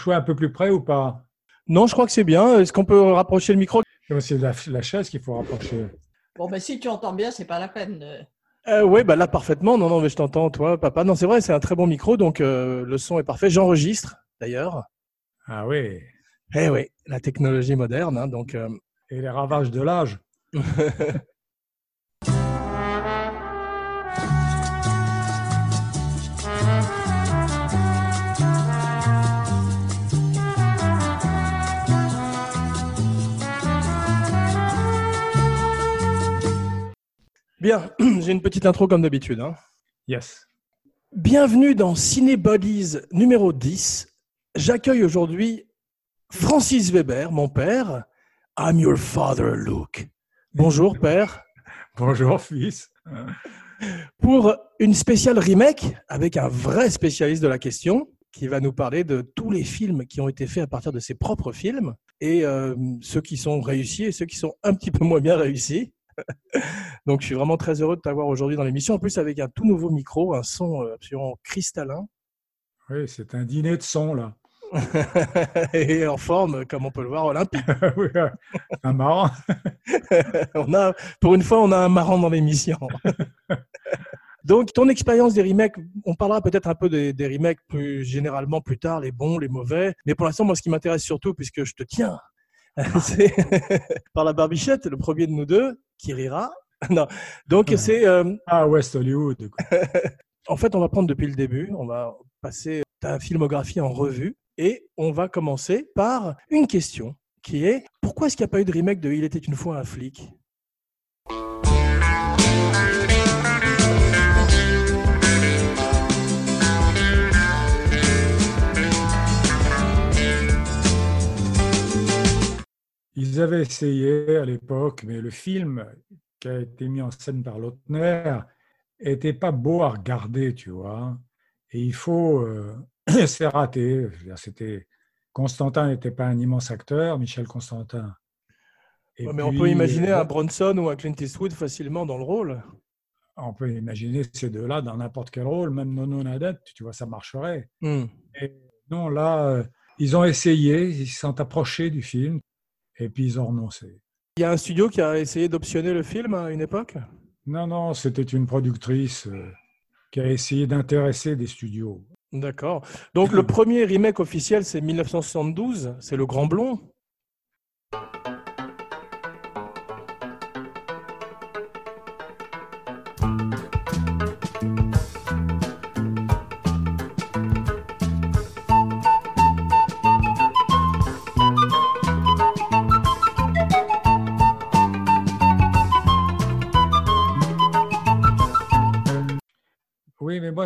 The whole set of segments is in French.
que je sois un peu plus près ou pas Non, je crois que c'est bien. Est-ce qu'on peut rapprocher le micro? C'est la, la chaise qu'il faut rapprocher. Bon, mais si tu entends bien, c'est pas la peine. Euh, oui, bah là parfaitement. Non, non, mais je t'entends, toi, papa. Non, c'est vrai, c'est un très bon micro, donc euh, le son est parfait. J'enregistre d'ailleurs. Ah oui. Eh oui, la technologie moderne, hein, donc. euh, Et les ravages de l'âge. Bien, j'ai une petite intro comme d'habitude. hein. Yes. Bienvenue dans Cinebodies numéro 10. J'accueille aujourd'hui Francis Weber, mon père. I'm your father, Luke. Bonjour, père. Bonjour, fils. Pour une spéciale remake avec un vrai spécialiste de la question qui va nous parler de tous les films qui ont été faits à partir de ses propres films et euh, ceux qui sont réussis et ceux qui sont un petit peu moins bien réussis. Donc, je suis vraiment très heureux de t'avoir aujourd'hui dans l'émission. En plus, avec un tout nouveau micro, un son euh, absolument cristallin Oui, c'est un dîner de son, là. et en forme, comme on peut le voir, olympique. oui, un marrant. on a, pour une fois, on a un marrant dans l'émission. Donc, ton expérience des remakes, on parlera peut-être un peu des, des remakes plus généralement plus tard, les bons, les mauvais. Mais pour l'instant, moi, ce qui m'intéresse surtout, puisque je te tiens, c'est par la barbichette, le premier de nous deux, qui rira. Non. Donc, c'est. euh, Ah, West Hollywood. quoi. en fait, on va prendre depuis le début. On va passer ta filmographie en revue. Et on va commencer par une question qui est pourquoi est-ce qu'il n'y a pas eu de remake de Il était une fois un flic? Ils avaient essayé à l'époque, mais le film qui a été mis en scène par Lautner était pas beau à regarder, tu vois. Et il faut. euh, c'est raté. C'était. Constantin n'était pas un immense acteur, Michel Constantin. Et Ouais, Mais on peut imaginer un Bronson ou un Clint Eastwood facilement dans le rôle. On peut imaginer ces deux-là dans n'importe quel rôle, même Nono Nadette, tu vois, ça marcherait. Et non, là, euh, ils ont essayé, ils se sont approchés du film, et puis ils ont renoncé. Il y a un studio qui a essayé d'optionner le film à une époque? Non, non, c'était une productrice euh, qui a essayé d'intéresser des studios. D'accord. Donc le premier remake officiel, c'est 1972, c'est Le Grand Blond?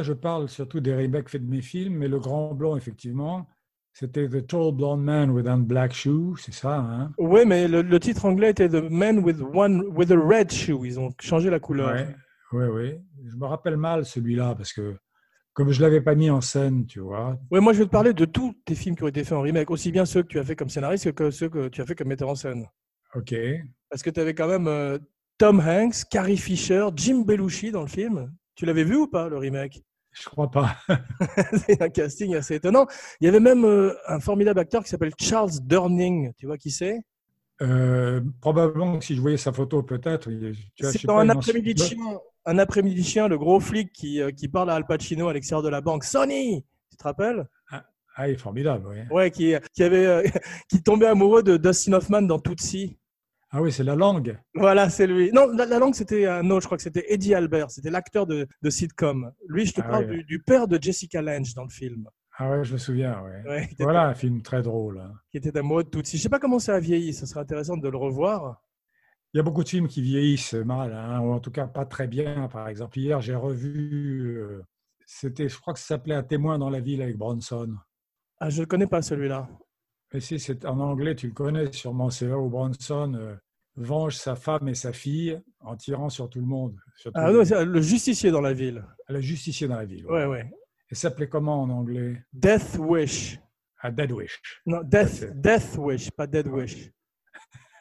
Je parle surtout des remakes faits de mes films, mais Le Grand Blond, effectivement, c'était The Tall Blonde Man with a Black Shoe, c'est ça, hein? Oui, mais le, le titre anglais était The Man with One with a Red Shoe. Ils ont changé la couleur. Ouais, oui, oui. Je me rappelle mal celui-là, parce que comme je ne l'avais pas mis en scène, tu vois. Ouais, moi je vais te parler de tous tes films qui ont été faits en remake, aussi bien ceux que tu as fait comme scénariste que ceux que tu as fait comme metteur en scène. OK. Parce que tu avais quand même euh, Tom Hanks, Carrie Fisher, Jim Belushi dans le film. Tu l'avais vu ou pas, le remake? Je crois pas. C'est un casting assez étonnant. Il y avait même euh, un formidable acteur qui s'appelle Charles Durning. Tu vois qui c'est? Euh, probablement que si je voyais sa photo, peut-être. C'est dans pas, un après-midi de chien. Un après-midi chien, le gros flic qui, euh, qui parle à Al Pacino à l'extérieur de la banque. Sonny Tu te rappelles? Ah, il est formidable, oui. Ouais, qui, qui, avait, euh, qui tombait amoureux de Dustin Hoffman dans Tootsie. Ah oui, c'est la langue. Voilà, c'est lui. Non, la, la langue, c'était un autre, je crois que c'était Eddie Albert. C'était l'acteur de, de sitcom. Lui, je te Ah parle du, du père de Jessica Lange dans le film. Ah ouais, je me souviens, ouais. Voilà un film très drôle. hein. qui était amoureux de Tootsie. Je sais pas comment ça a vieilli. Ça serait intéressant de le revoir. Il y a beaucoup de films qui vieillissent mal, hein, ou en tout cas pas très bien. Par exemple, hier, j'ai revu. euh, c'était, je crois que ça s'appelait Un témoin dans la ville avec Bronson. Ah, je ne connais pas celui-là. Mais si c'est en anglais, tu le connais sûrement. C'est là où Bronson euh, venge sa femme et sa fille en tirant sur tout le monde. sur Ah, les- non, le justicier dans la ville. le justicier dans la ville. Ouais, ouais. Et ça s'appelait comment en anglais? Death Wish. À Dead Wish. Non, Death, Death Wish, pas Dead Wish.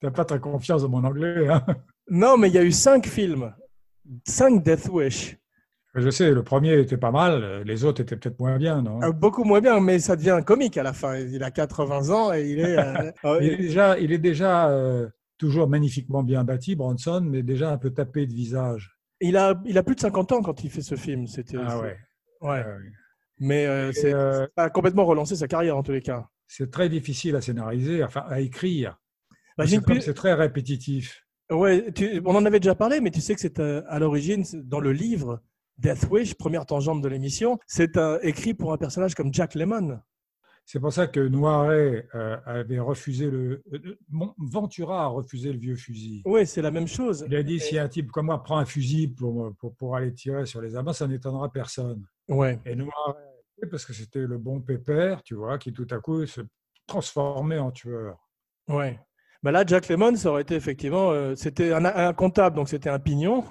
T'as pas très confiance dans mon anglais, hein? Non, mais il y a eu cinq films. Cinq Death Wish. Je sais, le premier était pas mal, les autres étaient peut-être moins bien, non? Euh, Beaucoup moins bien, mais ça devient comique à la fin. Il a 80 ans et il est. euh, euh, Il est déjà, il est déjà euh, toujours magnifiquement bien bâti, Bronson, mais déjà un peu tapé de visage. il, a, il a plus de 50 ans quand il fait ce film. C'était, Ah ouais. ouais. Euh, Mais c'est, ça a complètement relancé sa carrière en tous les cas. c'est très difficile à scénariser, enfin à écrire. Bah, C'est très répétitif. Ouais, tu- on en avait déjà parlé, mais tu sais que c'est à l'origine, dans le livre Death Wish, première tangente de l'émission, c'est euh, écrit pour un personnage comme Jack Lemmon. C'est pour ça que Noiret euh, avait refusé le. euh, Ventura a refusé le vieux fusil. Oui, c'est la même chose. Il a dit si un type comme moi prend un fusil pour, pour, pour aller tirer sur les amants, ça n'étonnera personne. Ouais. Et Noiret, parce que c'était le bon pépère, tu vois, qui tout à coup se transformait en tueur. Ouais. Bah là, Jack Lemmon, ça aurait été effectivement, euh, c'était un, un comptable, donc c'était un pignon.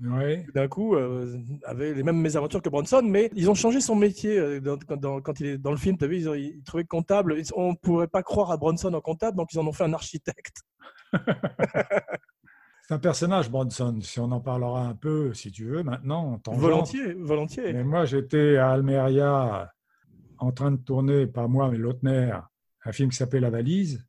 Oui. qui, D'un coup, euh, avait les mêmes mésaventures que Bronson, mais ils ont changé son métier euh, dans- quand, dans- quand il est dans le film. Tu as vu, ils, ont, ils trouvaient comptable. Ils- On ne pourrait pas croire à Bronson en comptable, donc ils en ont fait un architecte. C'est un personnage, Bronson, si on en parlera un peu, si tu veux, maintenant, en tangente. Volontiers, volontiers. Mais moi, j'étais à Almeria en train de tourner, pas moi, mais Lautner, un film qui s'appelle La Valise.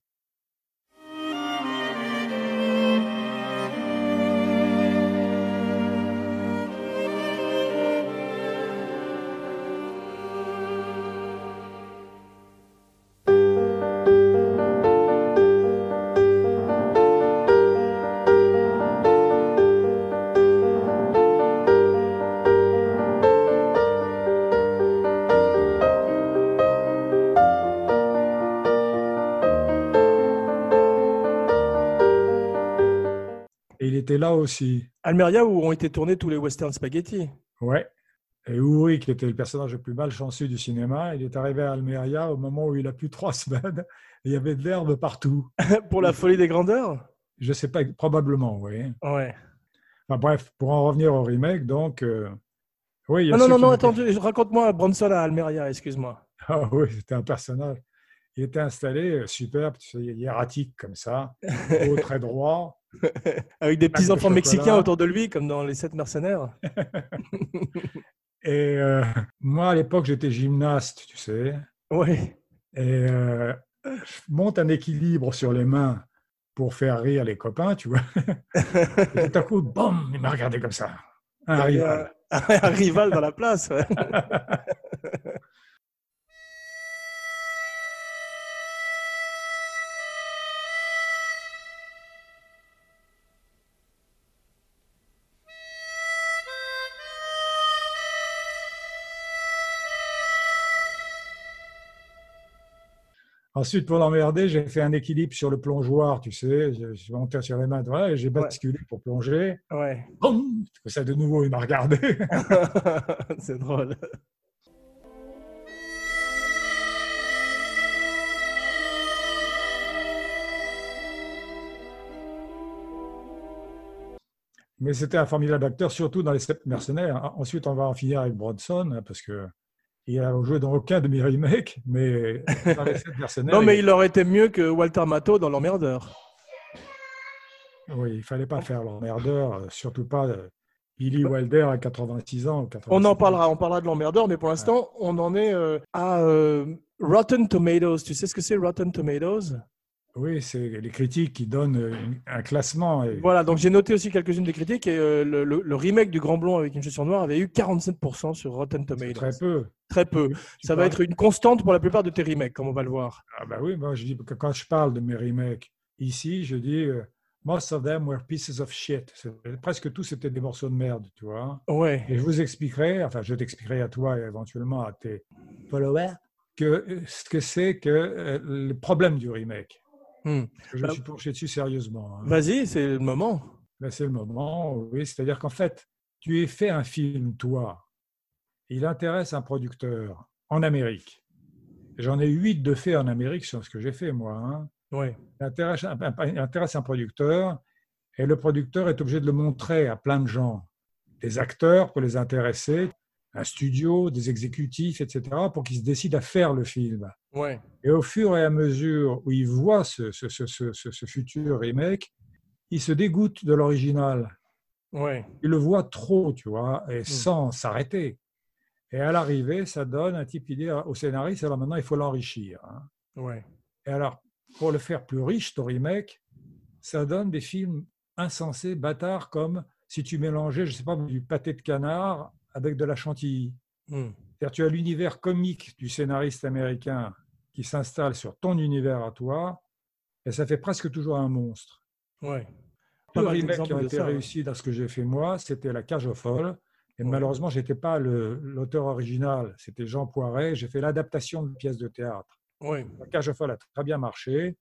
Aussi. Almeria, où ont été tournés tous les western spaghetti. Ouais. Et Uri, qui était le personnage le plus malchanceux du cinéma, il est arrivé à Almeria au moment où il a plus trois semaines. Et il y avait de l'herbe partout. Pour la folie des grandeurs? Je sais pas, probablement, oui. Ouais. Enfin, bref, pour en revenir au remake, donc. euh, oui, il y a non, non, non, attends, raconte-moi Bronson à Almeria, excuse-moi. Ah oui, c'était un personnage. Il était installé, euh, superbe, tu sais, hiératique comme ça, haut, très droit. Avec des petits enfants mexicains autour de lui, comme dans Les Sept Mercenaires. Et euh, moi, à l'époque, j'étais gymnaste, tu sais. Ouais. Et euh, je monte un équilibre sur les mains pour faire rire les copains, tu vois. Et tout à coup, boum, il m'a regardé comme ça. Un rival. un rival dans la place. ouais. Ensuite, pour l'emmerder, j'ai fait un équilibre sur le plongeoir, tu sais. Je suis monté sur les mains, voilà, et j'ai basculé pour plonger. Ouais. Boum Ça, de nouveau, il m'a regardé. C'est drôle. Mais c'était un formidable acteur, surtout dans les sept mercenaires. Ensuite, on va en finir avec Bronson, hein, parce que il a joué dans aucun de mes remakes, mais. Non, mais il aurait été mieux que Walter Matthau dans L'Emmerdeur. Oui, il fallait pas faire l'emmerdeur, euh, surtout pas euh, Billy Wilder à 86 ans. ou 86 On en parlera, on parlera de L'Emmerdeur, mais pour l'instant, on en est euh, à euh, Rotten Tomatoes. Tu sais ce que c'est Rotten Tomatoes? Oui, c'est les critiques qui donnent euh, un classement. Et Voilà, donc j'ai noté aussi quelques-unes des critiques et euh, le, le- le remake du Grand Blond avec une chaussure noire avait eu 47% sur Rotten Tomatoes. très peu. Très peu. Tu Ça va être une constante pour la plupart de tes remakes, comme on va le voir. Ah bah oui, moi je dis que quand je parle de mes remakes ici, je dis euh, most of them were pieces of shit. Presque tous c'était des morceaux de merde, tu vois. Ouais. Et je vous expliquerai, enfin je t'expliquerai à toi et éventuellement à tes followers, que ce que c'est que euh, le problème du remake. Hmm. Je Bah- me suis penché dessus sérieusement. hein. Vas-y, c'est le moment. Ben, c'est le moment, oui. C'est-à-dire qu'en fait, tu es fait un film, toi. Il intéresse un producteur en Amérique. J'en ai huit de faits en Amérique sur ce que j'ai fait, moi. hein. Il, intéresse un- il intéresse un producteur et le producteur est obligé de le montrer à plein de gens. Des acteurs pour les intéresser, un studio, des exécutifs, etc., pour qu'ils se décident à faire le film. Ouais. Et au fur et à mesure où ils voient ce, ce- ce- ce- ce- ce futur remake, ils se dégoûtent de l'original. Ouais. Il le voit trop, tu vois, Hmm. et sans s'arrêter. Et à l'arrivée, ça donne un type qui dit au scénariste, alors maintenant, il faut l'enrichir. hein. Ouais. Et alors, pour le faire plus riche, ton remake, ça donne des films insensés, bâtards, comme si tu mélangeais, je sais pas, du pâté de canard avec de la chantilly. Hmm. C'est-à-dire, tu as l'univers comique du scénariste américain qui s'installe sur ton univers à toi, et ça fait presque toujours un monstre. Ouais. Pas Deux remakes qui ont été ça, ouais. réussis dans ce que j'ai fait moi, c'était La Cage aux Folles. Et Ouais. malheureusement, je n'étais pas l'auteur original, c'était Jean Poiret. J'ai fait l'adaptation de pièces de théâtre. Ouais. La Cage aux Folles a très bien marché.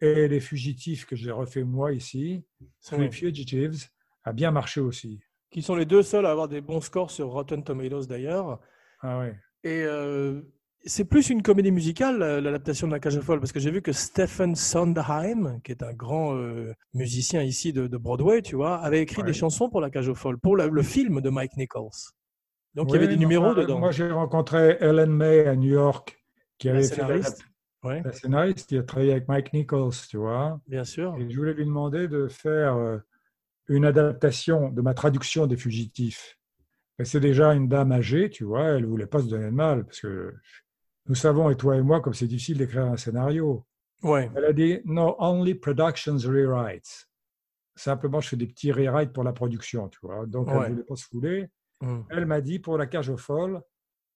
Et Les Fugitifs, que j'ai refait moi ici, Three Ouais. Fugitives, a bien marché aussi. Qui sont les deux seuls à avoir des bons scores sur Rotten Tomatoes d'ailleurs. Ah ouais. Et euh, c'est plus une comédie musicale, la- l'adaptation de La Cage aux Folles, parce que j'ai vu que Stephen Sondheim, qui est un grand euh, musicien ici de, de Broadway, tu vois, avait écrit Ouais. des chansons pour La Cage aux Folles, pour la- le film de Mike Nichols. Donc il y avait des numéros enfin, dedans. Moi, j'ai rencontré Ellen May à New York, qui La avait fait scénariste. Ouais, la scénariste qui a travaillé avec Mike Nichols, tu vois. bien sûr. Et je voulais lui demander de faire euh, une adaptation de ma traduction des Fugitifs. C'est déjà une dame âgée, tu vois, elle ne voulait pas se donner de mal, parce que nous savons, et toi et moi, comme c'est difficile d'écrire un scénario. Ouais, Elle a dit, no, only productions rewrites. Simplement, je fais des petits rewrites pour la production, tu vois. Donc, elle Ouais. ne voulait pas se fouler. Hmm. Elle m'a dit, pour la cage aux folles,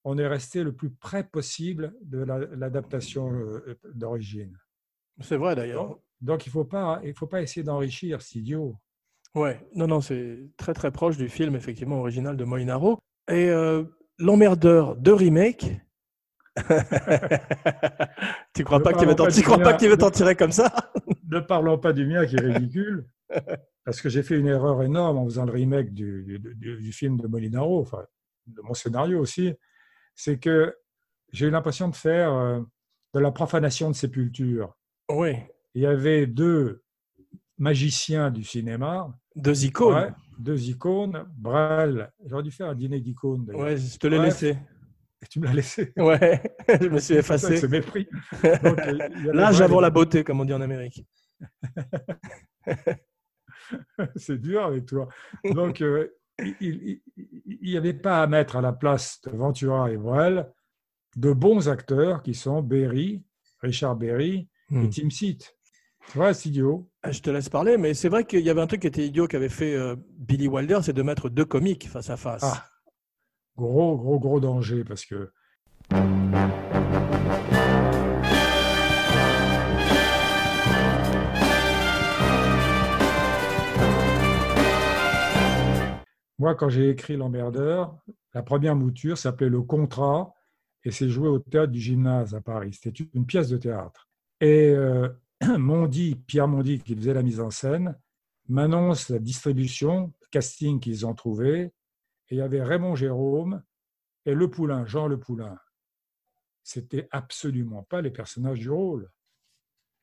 on est resté le plus près possible de la- l'adaptation euh, d'origine. c'est vrai d'ailleurs. Donc, donc, il ne faut, pas- il faut pas essayer d'enrichir, c'est idiot. Ouais, non, non, c'est très très proche du film effectivement original de Molinaro. Et euh, l'emmerdeur de remake. tu crois Ne pas qu'il va t'en pas tu du crois pas mien. qu'il va t'en tirer comme ça? Ne parlons pas du mien qui est ridicule, parce que j'ai fait une erreur énorme en faisant le remake du, du- du- du film de Molinaro, enfin, de mon scénario aussi. C'est que j'ai eu l'impression de faire euh, de la profanation de sépulture. Oui, Il y avait deux magiciens du cinéma, deux icônes. ouais, deux icônes, Brel. J'aurais dû faire un dîner d'icônes. Ouais, je te l'ai Bref. laissé. Et tu me l'as laissé. Ouais, je me suis effacé. C'est mépris. Donc, avait L'âge avant la beauté, comme on dit en Amérique. c'est dur avec toi. Donc, euh, il n'y avait pas à mettre à la place de Ventura et Brel de bons acteurs qui sont Berry, Richard Berry Hmm. et Tim Seat. Tu vois, c'est idiot. Je te laisse parler, mais c'est vrai qu'il y avait un truc qui était idiot qu'avait fait euh, Billy Wilder, c'est de mettre deux comiques face à face. Ah, gros, gros, gros danger parce que moi, quand j'ai écrit L'Emmerdeur, la première mouture s'appelait Le Contrat et c'est joué au théâtre du gymnase à Paris. C'était une pièce de théâtre. Et euh, Pierre Mondi, qui faisait la mise en scène, m'annonce la distribution, le casting qu'ils ont trouvé. Et il y avait Raymond Jérôme et Le Poulain, Jean Le Poulain. C'était absolument pas les personnages du rôle.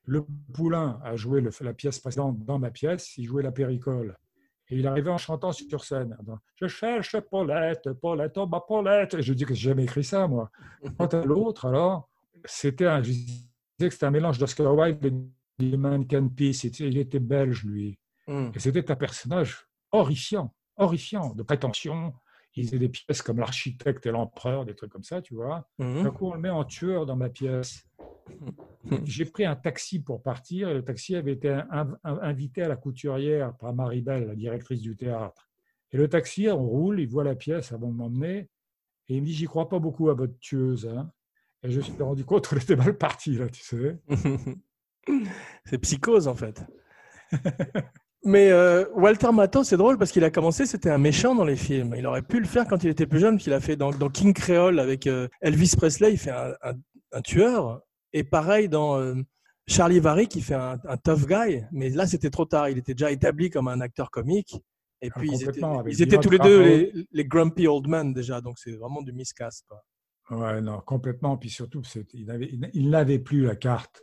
Le Poulain a joué le- la pièce précédente dans ma pièce, il jouait la péricole. Et il arrivait en chantant sur scène. Je cherche Paulette, Paulette, oh ma Paulette. Et je dis que j'ai jamais écrit ça, moi. Quant à l'autre, alors, c'était un, que c'était un mélange d'Oscar Wilde et de Mannequin Peace. Il était- belge, lui. Hmm. Et c'était un personnage horrifiant, horrifiant, de prétention. Il faisait des pièces comme l'architecte et l'empereur, des trucs comme ça, tu vois. Mhm. D'un coup, on le met en tueur dans ma pièce. J'ai pris un taxi pour partir et le taxi avait été in- in- invité à la couturière par Maribel, la directrice du théâtre. Et le taxi, on roule, il voit la pièce avant de m'emmener et il me dit J'y crois pas beaucoup à votre tueuse. hein. Et je me suis rendu compte qu'on était mal parti, là, tu sais. c'est psychose en fait. Mais euh, Walter Matthau, c'est drôle parce qu'il a commencé, c'était un méchant dans les films. Il aurait pu le faire quand il était plus jeune, qu'il a fait dans, dans King Creole avec euh, Elvis Presley, il fait un, un- un tueur. Et pareil dans euh, Charlie Vary, qui fait un, un tough guy. Mais là, c'était trop tard. Il était déjà établi comme un acteur comique. Et Ah, puis, ils étaient, ils tous les deux les grumpy old men déjà. Donc, c'est vraiment du miscast. quoi. Ouais, non, complètement. Puis surtout, il n'avait il- plus la carte.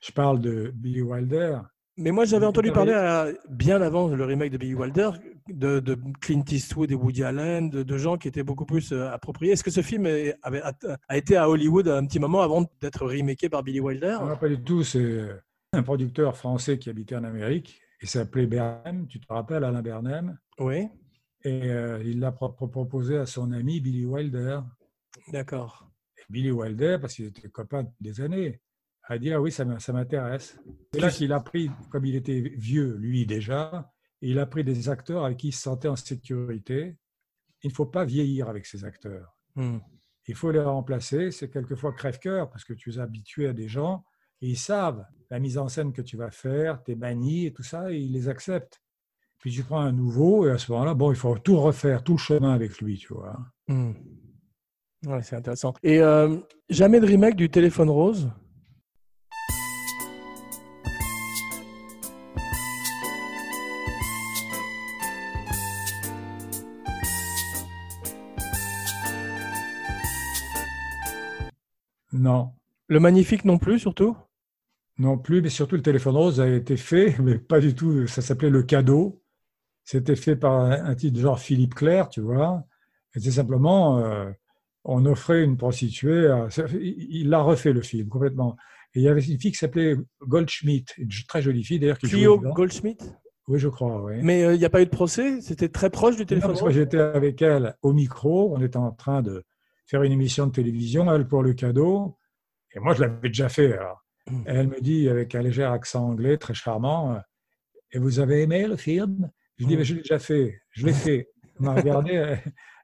Je parle de Billy Wilder. Mais moi, j'avais entendu parler à- bien avant le remake de Billy Wilder de, de Clint Eastwood et Woody Allen, de, de gens qui étaient beaucoup plus euh, appropriés. Est-ce que ce film avait, a, a été à Hollywood un petit moment avant d'être remaké par Billy Wilder? Non, pas du tout. C'est un producteur français qui habitait en Amérique Il s'appelait Bernheim, tu te rappelles Alain Bernheim? Oui, Et euh, il l'a pro- pro- proposé à son ami Billy Wilder. D'accord. Et Billy Wilder, parce qu'ils étaient copains des années, a dit Ah oui, ça m'intéresse. C'est là qu'il a pris, comme il était vieux, lui déjà, il a pris des acteurs avec qui il se sentait en sécurité. Il ne faut pas vieillir avec ces acteurs. Hmm. Il faut les remplacer. C'est quelquefois crève-cœur parce que tu es habitué à des gens et ils savent la mise en scène que tu vas faire, tes manies et tout ça, et ils les acceptent. Puis tu prends un nouveau et à ce moment-là, bon, il faut tout refaire, tout le chemin avec lui, tu vois. Hmm. C'est intéressant. Et euh, jamais de remake du Téléphone Rose? Non, Le Magnifique non plus, surtout? Non plus, mais surtout le téléphone rose a été fait, mais pas du tout. Ça s'appelait le cadeau. C'était fait par un un type genre Philippe Clair, tu vois. Et c'est simplement, euh, on offrait une prostituée. à- il l'a refait le film complètement. Et il y avait une fille qui s'appelait Goldschmidt, une très jolie fille d'ailleurs Clio. Goldschmidt? Oui, je crois, oui. Mais euh, il n'y a pas eu de procès? C'était très proche du Non, Téléphone parce que j'étais avec elle au micro, on était en train de faire une émission de télévision, elle pour le cadeau, et moi je l'avais déjà fait. alors. Mm. Et elle me dit avec un léger accent anglais très charmant, euh, et vous avez aimé le film? Je dis, Mm. mais je l'ai déjà fait, je l'ai fait. Elle m'a regardé, elle-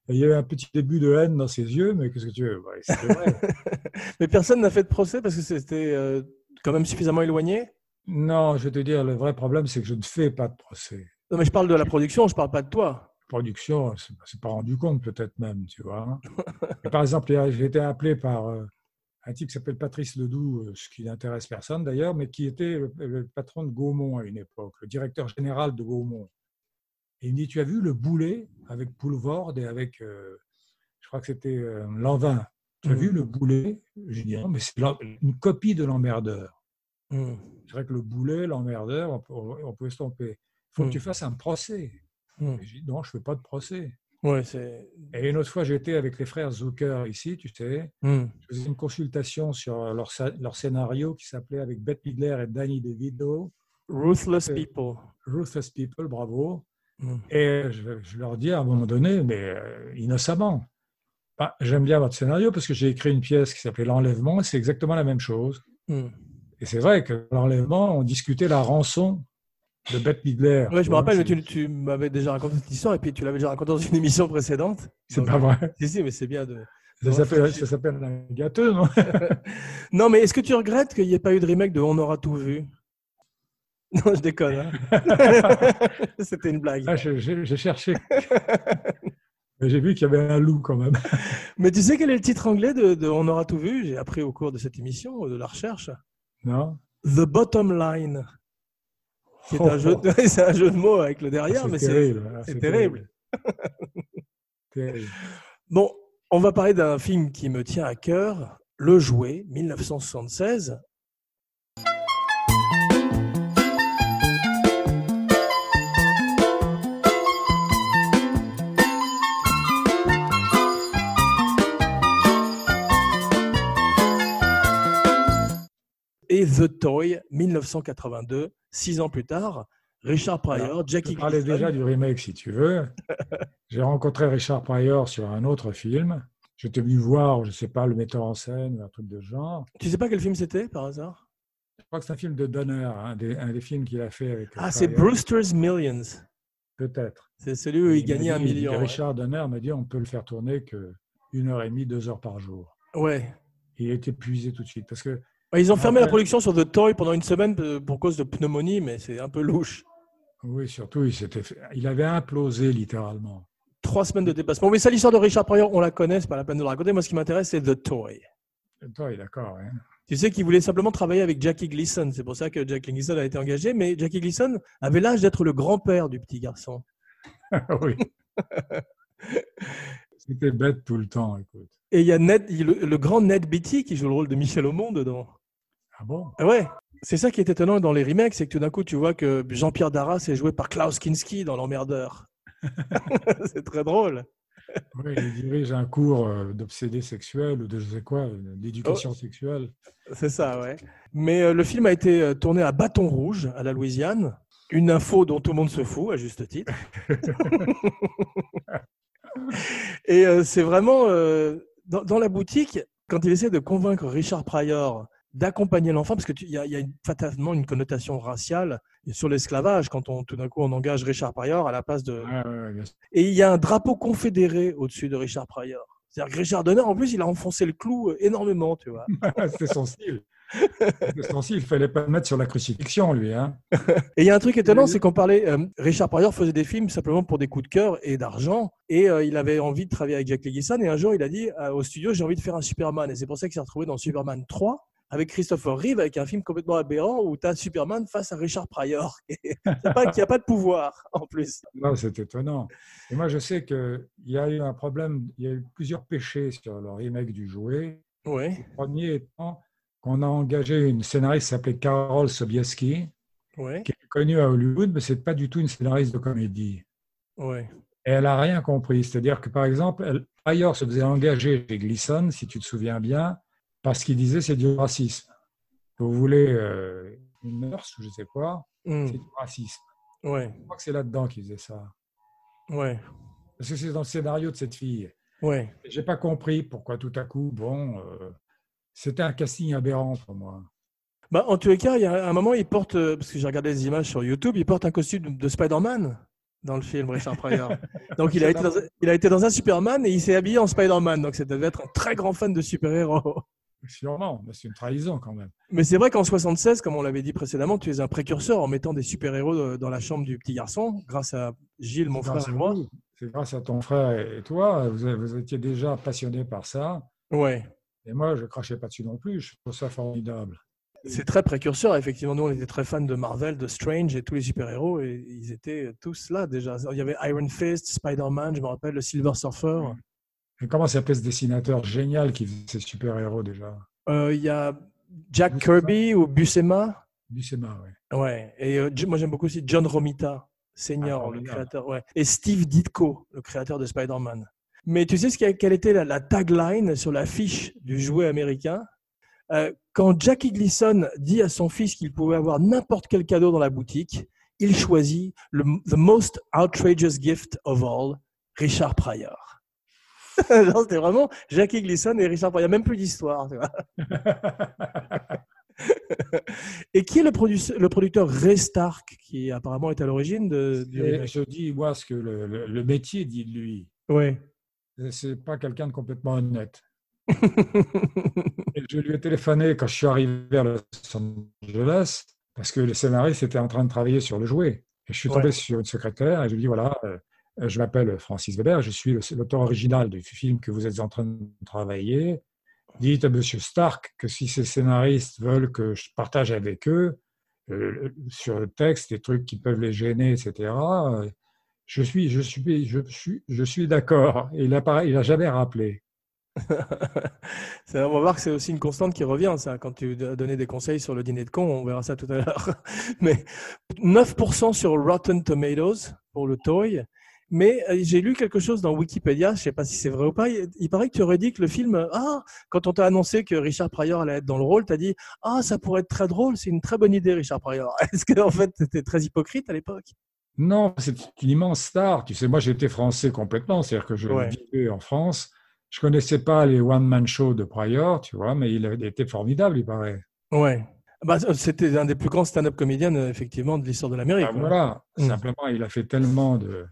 il y a eu un petit début de haine dans ses yeux, mais qu'est-ce que tu veux? Vrai. Mais personne n'a fait de procès parce que c'était euh, quand même suffisamment éloigné? Non, je vais te dire, le vrai problème, c'est que je ne fais pas de procès. Non, mais je parle de la production, je parle pas de toi. production, c'est pas rendu compte peut-être même, tu vois. Et par exemple, j'ai été appelé par euh, un type qui s'appelle Patrice Ledoux, euh, ce qui n'intéresse personne d'ailleurs, mais qui était le, le patron de Gaumont à une époque, le directeur général de Gaumont. Et il me dit, tu as vu le boulet avec Poulvord et avec, euh, je crois que c'était euh, Lanvin. Tu as vu le boulet? J'ai dit, non, mais c'est une copie de l'emmerdeur. Hmm. C'est vrai que le boulet, l'emmerdeur, on, peut- on pouvait se tromper. Il faut que tu fasses un procès. J'ai dit, non, je ne fais pas de procès. Ouais. Et une autre fois, j'étais avec les frères Zucker ici, tu sais. Je faisais une consultation sur leur, sa- leur scénario qui s'appelait avec Bette Midler et Danny DeVito, Ruthless Euh, People. Ruthless People, bravo. Hmm. Et je, je leur dis à un moment donné, mais euh, innocemment, bah, j'aime bien votre scénario parce que j'ai écrit une pièce qui s'appelait L'enlèvement et c'est exactement la même chose. Hmm. Et c'est vrai que l'enlèvement, on discutait la rançon de Bette Midler. Ouais, je me rappelle, mais tu, tu m'avais déjà raconté cette histoire et puis tu l'avais déjà raconté dans une émission précédente. C'est pas vrai. Si, si, mais c'est bien de. Ça s'appelle, ça s'appelle un gâteux, non? Non, mais est-ce que tu regrettes qu'il n'y ait pas eu de remake de On aura tout vu? Non, je déconne. hein. C'était une blague. Ah, J'ai cherché. J'ai vu qu'il y avait un loup quand même. Mais tu sais quel est le titre anglais de, de On aura tout vu? J'ai appris au cours de cette émission, de la recherche. Non The Bottom Line. C'est Oh, un, jeu de... c'est un jeu de mots avec le derrière, c'est mais c'est terrible, hein, c'est terrible. Terrible. Bon, on va parler d'un film qui me tient à cœur, Le Jouet, 1976. Et The Toy, 1982, six ans plus tard, Richard Pryor, Alors, Jackie Je parlais déjà du remake, si tu veux. J'ai rencontré Richard Pryor sur un autre film. J'étais venu voir, je ne sais pas, le metteur en scène ou un truc de genre. Tu sais pas quel film c'était par hasard? Je crois que c'est un film de Donner, un des, un des films qu'il a fait avec. Ah, c'est. Brewster's Millions. Peut-être. C'est celui où il, gagnait un million. ouais. Richard Donner m'a dit on peut le faire tourner que une heure et demie, deux heures par jour. Ouais. Il est épuisé tout de suite parce que Ils ont fermé la production sur The Toy pendant une semaine euh, pour cause de pneumonie, mais c'est un peu louche. oui, surtout il s'était, fait- il avait implosé littéralement. Trois semaines de dépassement. Mais ça, l'histoire de Richard Pryor, on la connaît, c'est pas la peine de la raconter. Moi, ce qui m'intéresse, c'est The Toy. Toi, d'accord. hein. Tu sais qu'il voulait simplement travailler avec Jackie Gleason. C'est pour ça que Jackie Gleason a été engagé. Mais Jackie Gleason avait l'âge d'être le grand-père du petit garçon. oui. C'était bête tout le temps, écoute. Et il y a Ned, il- le, le grand Ned Beatty qui joue le rôle de Michel Aumont dedans. Ah bon? Ah Ouais. C'est ça qui est étonnant dans les remakes, c'est que tout d'un coup, tu vois que Jean-Pierre Darras est joué par Klaus Kinski dans L'Emmerdeur. c'est très drôle. Oui, il dirige un cours euh, d'obsédé sexuel ou de je sais quoi, euh, d'éducation Oh. sexuelle. C'est ça, ouais. Mais euh, le film a été tourné à Bâton Rouge, à la Louisiane. Une info dont tout le monde se fout, à juste titre. Et euh, c'est vraiment euh, dans, dans la boutique, quand il essaie de convaincre Richard Pryor d'accompagner l'enfant, parce qu'il y a, y a une, fatalement une connotation raciale sur l'esclavage quand on, tout d'un coup on engage Richard Pryor à la place de... Ouais, ouais, ouais, bien sûr. Et il y a un drapeau confédéré au-dessus de Richard Pryor. C'est-à-dire que Richard Donner, en plus, il a enfoncé le clou euh, énormément, tu vois. C'était son style. Il fallait pas le mettre sur la crucifixion, lui. Hein. Et il y a un truc étonnant, c'est qu'on parlait. euh, Richard Pryor faisait des films simplement pour des coups de cœur et d'argent, et euh, il avait envie de travailler avec Jack Leguizamo. Et un jour, il a dit euh, au studio, j'ai envie de faire un Superman. Et c'est pour ça qu'il s'est retrouvé dans Superman 3 avec Christopher Reeve, avec un film complètement aberrant où tu as Superman face à Richard Pryor, qui n'a pas, qui a pas de pouvoir en plus. Non, c'est étonnant. Et moi, je sais qu'il y a eu un problème, il y a eu plusieurs péchés sur le remake du jouet. Oui, Le premier étant qu'on a engagé une scénariste qui s'appelait Carol Sobieski, oui, qui est connue à Hollywood, mais ce n'est pas du tout une scénariste de comédie. oui. Et elle n'a rien compris. C'est-à-dire que, par exemple, elle, Pryor se faisait engager chez Gleason, si tu te souviens bien, parce qu'il disait c'est du racisme. Vous voulez euh, une nurse ou je sais quoi, Hmm, c'est du racisme. ouais, Je crois que c'est là-dedans qu'il faisait ça. ouais, Parce que c'est dans le scénario de cette fille. ouais. J'ai pas compris pourquoi tout à coup, bon, euh, c'était un casting aberrant pour moi. Bah, en tous les cas, il y a un moment, il porte, euh, parce que j'ai regardé les images sur YouTube, il porte un costume de Spider-Man dans le film Richard Pryor. Donc il a, été dans, il a été dans un Superman et il s'est habillé en Spider-Man. Donc ça devait être un très grand fan de super-héros. Sûrement, c'est une trahison quand même. Mais c'est vrai qu'en 76, comme on l'avait dit précédemment, tu es un précurseur en mettant des super-héros euh, dans la chambre du petit garçon, grâce à Gilles, mon frère et moi. C'est grâce à ton frère et toi. Vous, étiez déjà passionné par ça. Ouais. Et moi, je crachais pas dessus non plus. Je trouve ça formidable. C'est très précurseur, effectivement. Nous, on était très fans de Marvel, de Strange et tous les super-héros, et ils étaient tous là déjà. Il y avait Iron Fist, Spider-Man, je me rappelle, le Silver Surfer. Comment s'appelait ce dessinateur génial qui faisait ces super-héros déjà? Euh, Il y a Jack Buscema. Kirby ou Buscema? Buscema, oui. Ouais. Et euh, moi, j'aime beaucoup aussi John Romita, senior, Ah, le créateur. Ouais. Et Steve Ditko, le créateur de Spider-Man. Mais tu sais ce quelle était la, la tagline sur l'affiche du jouet américain? Euh, Quand Jackie Gleason dit à son fils qu'il pouvait avoir n'importe quel cadeau dans la boutique, il choisit le the most outrageous gift of all, Richard Pryor. C'était vraiment Jackie Gleason et Richard Pryor. Il n'y a même plus d'histoire. Et qui est le, producteur Ray Stark, qui apparemment est à l'origine de, du Et remake? je dis, moi, ce que le, le- le métier dit de lui. Ouais. C'est pas quelqu'un de complètement honnête. Et je lui ai téléphoné quand je suis arrivé à Los Angeles parce que le scénariste était en train de travailler sur le jouet. Et je suis tombé Ouais. sur une secrétaire et je lui ai dit voilà, euh, je m'appelle Francis Weber, je suis l'auteur original du film que vous êtes en train de travailler. Dites à Monsieur Stark que si ces scénaristes veulent que je partage avec eux euh, sur le texte des trucs qui peuvent les gêner, etc. euh, Je suis, je suis, je suis, je suis d'accord. Il a, pas- il a jamais rappelé. On va voir que c'est aussi une constante qui revient, ça, quand tu donné des conseils sur le dîner de con, on verra ça tout à l'heure. Mais 9% sur Rotten Tomatoes pour le toy. Mais euh, j'ai lu quelque chose dans Wikipédia, je ne sais pas si c'est vrai ou pas. Il, paraît que tu aurais dit que le film, euh, ah, quand on t'a annoncé que Richard Pryor allait être dans le rôle, tu as dit, ah, ça pourrait être très drôle, c'est une très bonne idée, Richard Pryor. Est-ce que en fait, tu étais très hypocrite à l'époque? Non, c'est une immense star. Tu sais, moi, j'étais français complètement. C'est-à-dire que je Ouais. vivais en France. Je connaissais pas les one-man shows de Pryor, tu vois, mais il était formidable, il paraît. Ouais. Bah, c'était un des plus grands stand-up comédiens, euh, effectivement, de l'histoire de l'Amérique. Ah, quoi. voilà. Mm. Simplement, il a fait tellement de,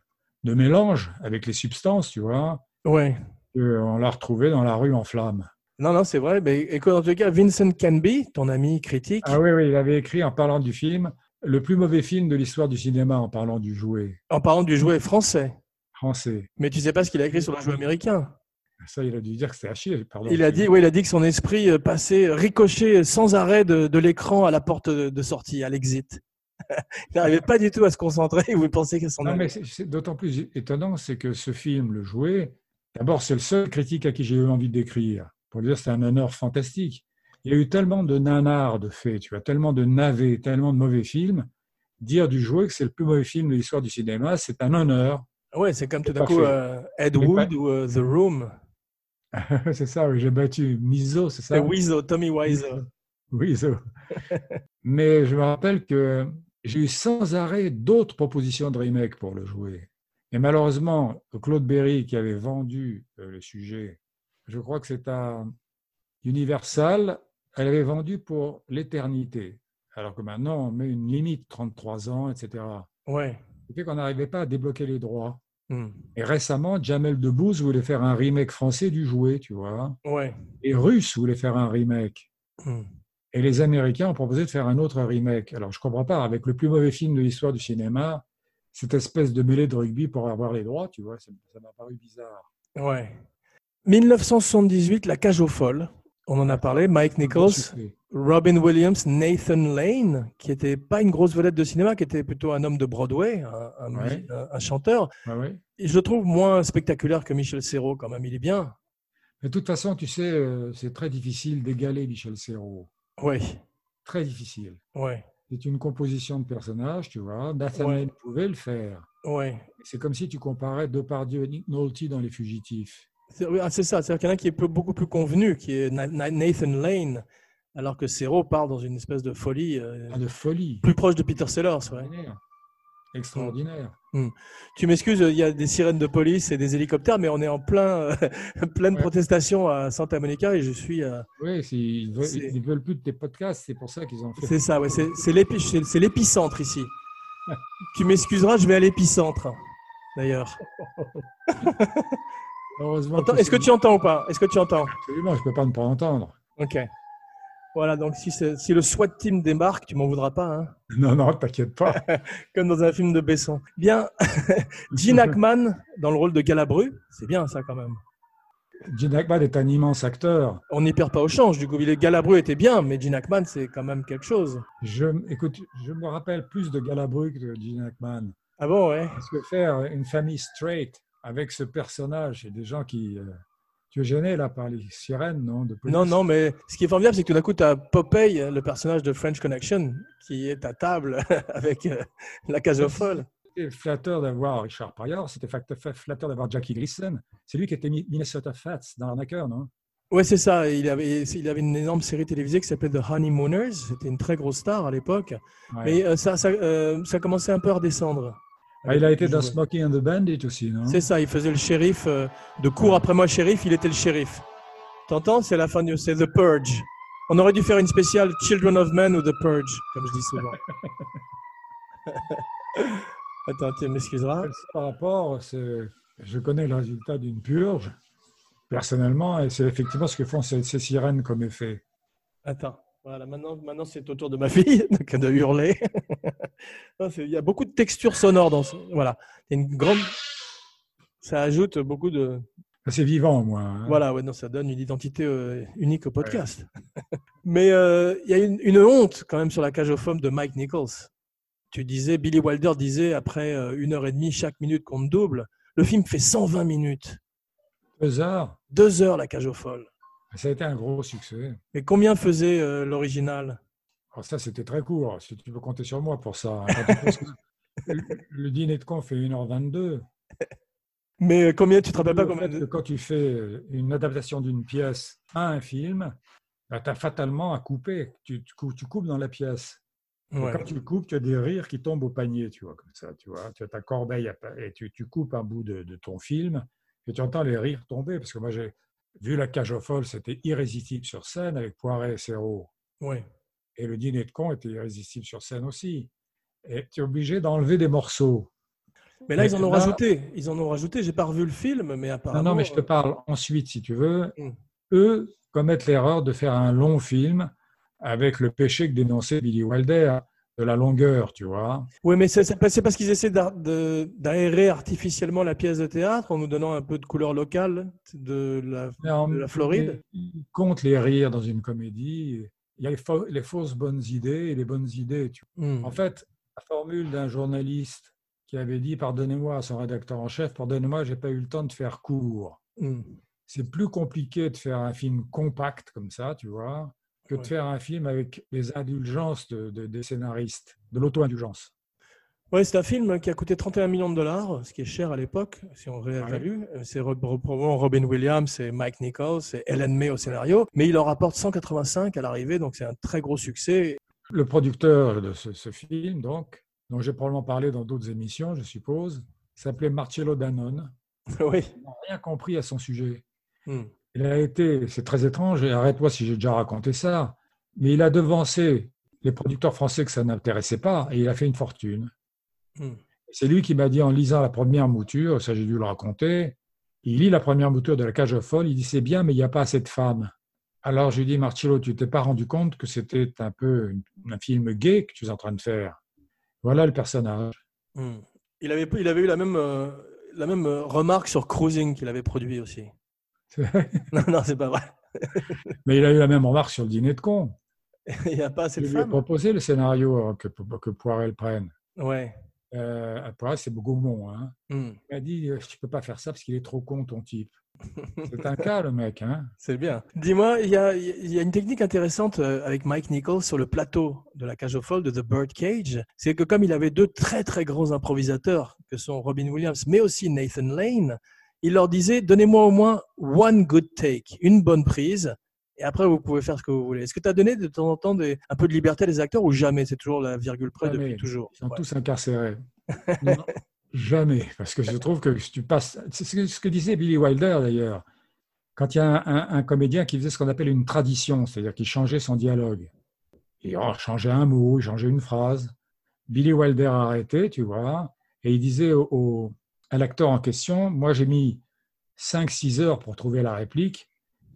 de mélanges avec les substances, tu vois, Ouais. qu'on l'a retrouvé dans la rue en flammes. Non, non, c'est vrai. Mais écoute, en tout cas, Vincent Canby, ton ami critique, Ah oui, oui, il avait écrit en parlant du film, le plus mauvais film de l'histoire du cinéma en parlant du jouet en parlant du jouet français. français. Mais tu sais pas ce qu'il a écrit sur le jouet américain. Ça, il a dû dire que c'était à chier. Pardon. Il a dit, oui, il a dit que son esprit euh, passait, ricochait sans arrêt de, de l'écran à la porte de sortie, à l'exit. il n'arrivait pas du tout à se concentrer ou il pensait que son Non, mais c'est c'est d'autant plus étonnant, c'est que ce film, Le Jouet, d'abord, c'est le seul critique à qui j'ai eu envie d'écrire, pour dire c'est un honneur fantastique. Il y a eu tellement de nanars de faits, tu vois, tellement de navets, tellement de mauvais films. Dire du Jouet que c'est le plus mauvais film de l'histoire du cinéma, c'est un honneur. Ouais, c'est comme tout d'un coup euh, Ed Wood ou euh, The Room. c'est ça, oui, j'ai battu Miso, c'est C'est ça Wiseau, Tommy Wiseau. Ça. Mais je me rappelle que j'ai eu sans arrêt d'autres propositions de remake pour le jouer. Et malheureusement, Claude Berry, qui avait vendu euh, le sujet, je crois que c'est à Universal, elle avait vendu pour l'éternité. Alors que maintenant, on met une limite, 33 ans, etc. Ouais. Ce qui qu'on n'arrivait pas à débloquer les droits. Hmm. Et récemment, Jamel Debbouze voulait faire un remake français du jouet, tu vois. Ouais. Et Russe voulait faire un remake. Hmm. Et les Américains ont proposé de faire un autre remake. Alors, je ne comprends pas, avec le plus mauvais film de l'histoire du cinéma, cette espèce de mêlée de rugby pour avoir les droits, tu vois, ça m'a paru bizarre. Ouais. 1978, La Cage aux Folles. On en a parlé. Mike Nichols. Robin Williams, Nathan Lane, qui n'était pas une grosse vedette de cinéma, qui était plutôt un homme de Broadway, un, un Ouais. musi- un- un chanteur. Ouais, ouais. Et je le trouve moins spectaculaire que Michel Serrault, quand même. Il est bien. Mais de toute façon, tu sais, euh, c'est très difficile d'égaler Michel Serrault. Oui, Très difficile. oui, C'est une composition de personnages, tu vois. Nathan Ouais. Lane pouvait le faire. oui. C'est comme si tu comparais Depardieu et Nick Nolte dans Les Fugitifs. C'est oui, ah, c'est ça. C'est-à-dire qu'il y en a un qui est peu- beaucoup plus convenu, qui est Na- Na- Nathan Lane, alors que Serrault part dans une espèce de folie euh, Ah, de folie. plus proche de Peter Sellers. ouais. Extraordinaire. Extraordinaire. Tu m'excuses, il y a des sirènes de police et des hélicoptères, mais on est en plein, pleine Ouais. protestation à Santa Monica et je suis. euh, Oui, ils veulent, ils veulent plus de tes podcasts, c'est pour ça qu'ils ont fait. c'est ça, ouais, c'est c'est l'épi- c'est- c'est l'épicentre ici. tu m'excuseras, je vais à l'épicentre, d'ailleurs. Heureusement. Est-ce que tu entends ou pas? Est-ce que tu entends? Absolument, je ne peux pas ne pas entendre. Ok. Voilà, donc si, si le SWAT team débarque, tu m'en voudras pas, hein Non, non, t'inquiète pas. comme dans un film de Besson. Bien, Gene Hackman dans le rôle de Galabru, c'est bien ça quand même. Gene Hackman est un immense acteur. On n'y perd pas au change, du coup. Galabru était bien, mais Gene Hackman, c'est quand même quelque chose. Je, écoute, je me rappelle plus de Galabru que de Gene Hackman. Ah bon, ouais. Parce que faire une famille straight avec ce personnage et des gens qui. euh, tu es gêné là par les sirènes, non de Non, non, mais ce qui est formidable, c'est que tout d'un coup, tu as Popeye, le personnage de French Connection, qui est à table avec euh, la cage aux folles. C'était flatteur d'avoir Richard Pryor, c'était flatteur d'avoir Jackie Gleason. C'est lui qui était Mi- Minnesota Fats dans Arnaqueur, non? Ouais, c'est ça. Il avait, il avait une énorme série télévisée qui s'appelait The Honeymooners. C'était une très grosse star à l'époque. Ouais. Mais euh, ça, ça, euh, ça commençait un peu à redescendre. Ah, il a été dans. Smokey and the Bandit aussi, non? C'est ça, il faisait le shérif. euh, de cours après moi, shérif, il était le shérif. T'entends? C'est la fin du. C'est The Purge. On aurait dû faire une spéciale Children of Men ou The Purge, comme je dis souvent. Attends, tu m'excuseras. Par rapport, je connais le résultat d'une purge, personnellement, et c'est effectivement ce que font ces, ces sirènes comme effet. Attends, voilà, maintenant, maintenant c'est au tour de ma fille donc, de hurler. C'est- Il y a beaucoup de textures sonores dans ce. Voilà, il y a une grande. Ça ajoute beaucoup de. C'est vivant, moi. hein. Voilà, ouais, non, ça donne une identité euh, unique au podcast. Mais euh, il y a une, une honte quand même sur la cage aux femmes de Mike Nichols. Tu disais, Billy Wilder disait après euh, une heure et demie chaque minute compte double. Le film fait 120 minutes, Deux heures, deux heures la cage aux folles. ça a été un gros succès. Mais combien faisait l'original? Alors ça, c'était très court. Si tu peux compter sur moi pour ça. hein. Le, le dîner de con fait 1h22. Mais euh, combien tu te rappelles pas combien de- quand tu fais une adaptation d'une pièce à un film, tu as fatalement à couper. Tu, tu coupes, tu coupes dans la pièce. Ouais. Quand tu coupes, tu as des rires qui tombent au panier, tu vois, comme ça, tu vois. Tu as ta corbeille à et tu, tu coupes un bout de, de ton film et tu entends les rires tomber. Parce que moi, j'ai vu La Cage aux Folles, c'était irrésistible sur scène avec Poiret et Serrault. Ouais. Et le dîner de con était irrésistible sur scène aussi. Et tu es obligé d'enlever des morceaux. Mais là, Mais ils en ont là- rajouté. Ils en ont rajouté. J'ai pas revu le film, mais Non, apparemment. non, mais je te parle ensuite, si tu veux. Mm. Eux commettent l'erreur de faire un long film avec le péché que dénonçait Billy Wilder, de la longueur, tu vois. Oui, mais c'est parce qu'ils essaient d'aérer artificiellement la pièce de théâtre en nous donnant un peu de couleur locale de la. De la Floride Ils comptent les rires dans une comédie. Il y a les, fausses bonnes idées et les bonnes idées. tu Hmm. En fait, la formule d'un journaliste qui avait dit Pardonnez-moi à son rédacteur en chef, pardonnez-moi, j'ai pas eu le temps de faire court. Hmm. C'est plus compliqué de faire un film compact comme ça, tu vois, que de faire un film avec les indulgences de- de- des scénaristes, de l'auto-indulgence. Ouais, c'est un film qui a coûté 31 millions de dollars, ce qui est cher à l'époque, si on réévalue. Euh, C'est Robin Williams, c'est Mike Nichols, c'est Ellen May au scénario, mais il en rapporte 185 à l'arrivée, donc c'est un très gros succès. Le producteur de ce, ce film, donc, dont j'ai probablement parlé dans d'autres émissions, je suppose, s'appelait Marcello Danone. Oui. Il n'a rien compris à son sujet. Hmm. Il a été, c'est très étrange, et arrête-moi si j'ai déjà raconté ça, mais il a devancé les producteurs français que ça n'intéressait pas et il a fait une fortune. Hmm. C'est lui qui m'a dit en lisant la première mouture, ça j'ai dû le raconter, il lit la première mouture de la cage aux folles, il dit c'est bien mais il n'y a pas assez de femmes. Alors je lui dis Marcello, tu t'es pas rendu compte que c'était un peu un film gay que tu es en train de faire? Voilà le personnage. Hmm. Il, avait, il avait eu la même, euh, la même euh, remarque sur Cruising qu'il avait produit aussi. Non, non, c'est pas vrai. Mais il a eu la même remarque sur le dîner de con. Il n'y a pas assez Je de lui femmes. proposé le scénario euh, que, que Poirel prenne. Ouais. Euh, Poirel, c'est Gaumont. Hein. Hmm. Il m'a dit, euh, tu peux pas faire ça parce qu'il est trop con, ton type. C'est un cas, le mec. Hein. C'est bien. Dis-moi, il y y a une technique intéressante euh, avec Mike Nichols sur le plateau de la cage aux folles de The Birdcage. C'est que comme il avait deux très très grands improvisateurs, que sont Robin Williams, mais aussi Nathan Lane, il leur disait donnez-moi au moins one good take, une bonne prise, et après vous pouvez faire ce que vous voulez. Est-ce que tu as donné de temps en temps des- un peu de liberté à les acteurs ou jamais? C'est toujours la virgule près Jamais. depuis toujours. Ils sont Ouais. tous incarcérés. Non, jamais. Parce que je trouve que si tu passes. C'est ce que, disait Billy Wilder d'ailleurs. Quand il y a un, un- un comédien qui faisait ce qu'on appelle une tradition, c'est-à-dire qu'il changeait son dialogue. Il oh, changeait un mot, il changeait une phrase. Billy Wilder a arrêté, tu vois, et il disait au, au- à l'acteur en question Moi, j'ai mis 5-6 heures pour trouver la réplique.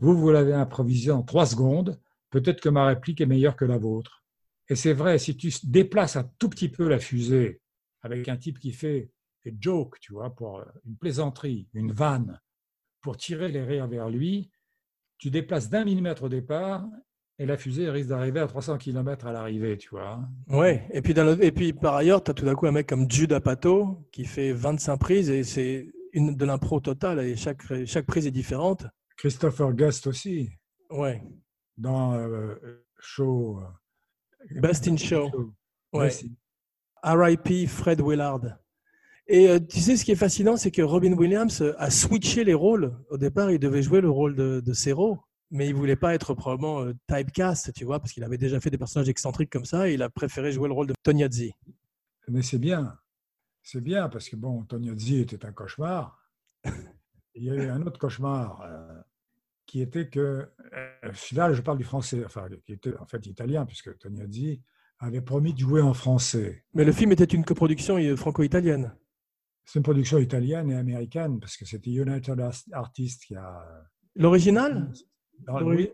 Vous, vous l'avez improvisé en 3 secondes. Peut-être que ma réplique est meilleure que la vôtre. Et c'est vrai, si tu déplaces un tout petit peu la fusée avec un type qui fait des jokes, tu vois, pour euh, une plaisanterie, une vanne, pour tirer les rires vers lui, tu déplaces d'un millimètre au départ et la fusée risque d'arriver à 300 km à l'arrivée, tu vois. Ouais, et puis par ailleurs, tu as tout d'un coup un mec comme Jude Apatow qui fait 25 prises et c'est une de l'impro totale et chaque, chaque prise est différente. Christopher Guest aussi, Ouais, dans euh, Show. euh, Best in Show. Ouais. Best in- R.I.P. Fred Willard. Et euh, tu sais, ce qui est fascinant, c'est que Robin Williams euh, a switché les rôles. Au départ, il devait jouer le rôle de, de Zero, mais il voulait pas être probablement euh, typecast, tu vois, parce qu'il avait déjà fait des personnages excentriques comme ça, et il a préféré jouer le rôle de Tognazzi. Mais c'est bien. C'est bien parce que, bon, Tognazzi était un cauchemar. Il y a eu un autre cauchemar euh, qui était que, euh, là, je parle du français, enfin, qui était en fait italien, puisque Tognazzi avait promis de jouer en français. Mais le film était une coproduction euh, franco-italienne. C'est une production italienne et américaine, parce que c'était United Artists qui a. L'original? L'ori- oui,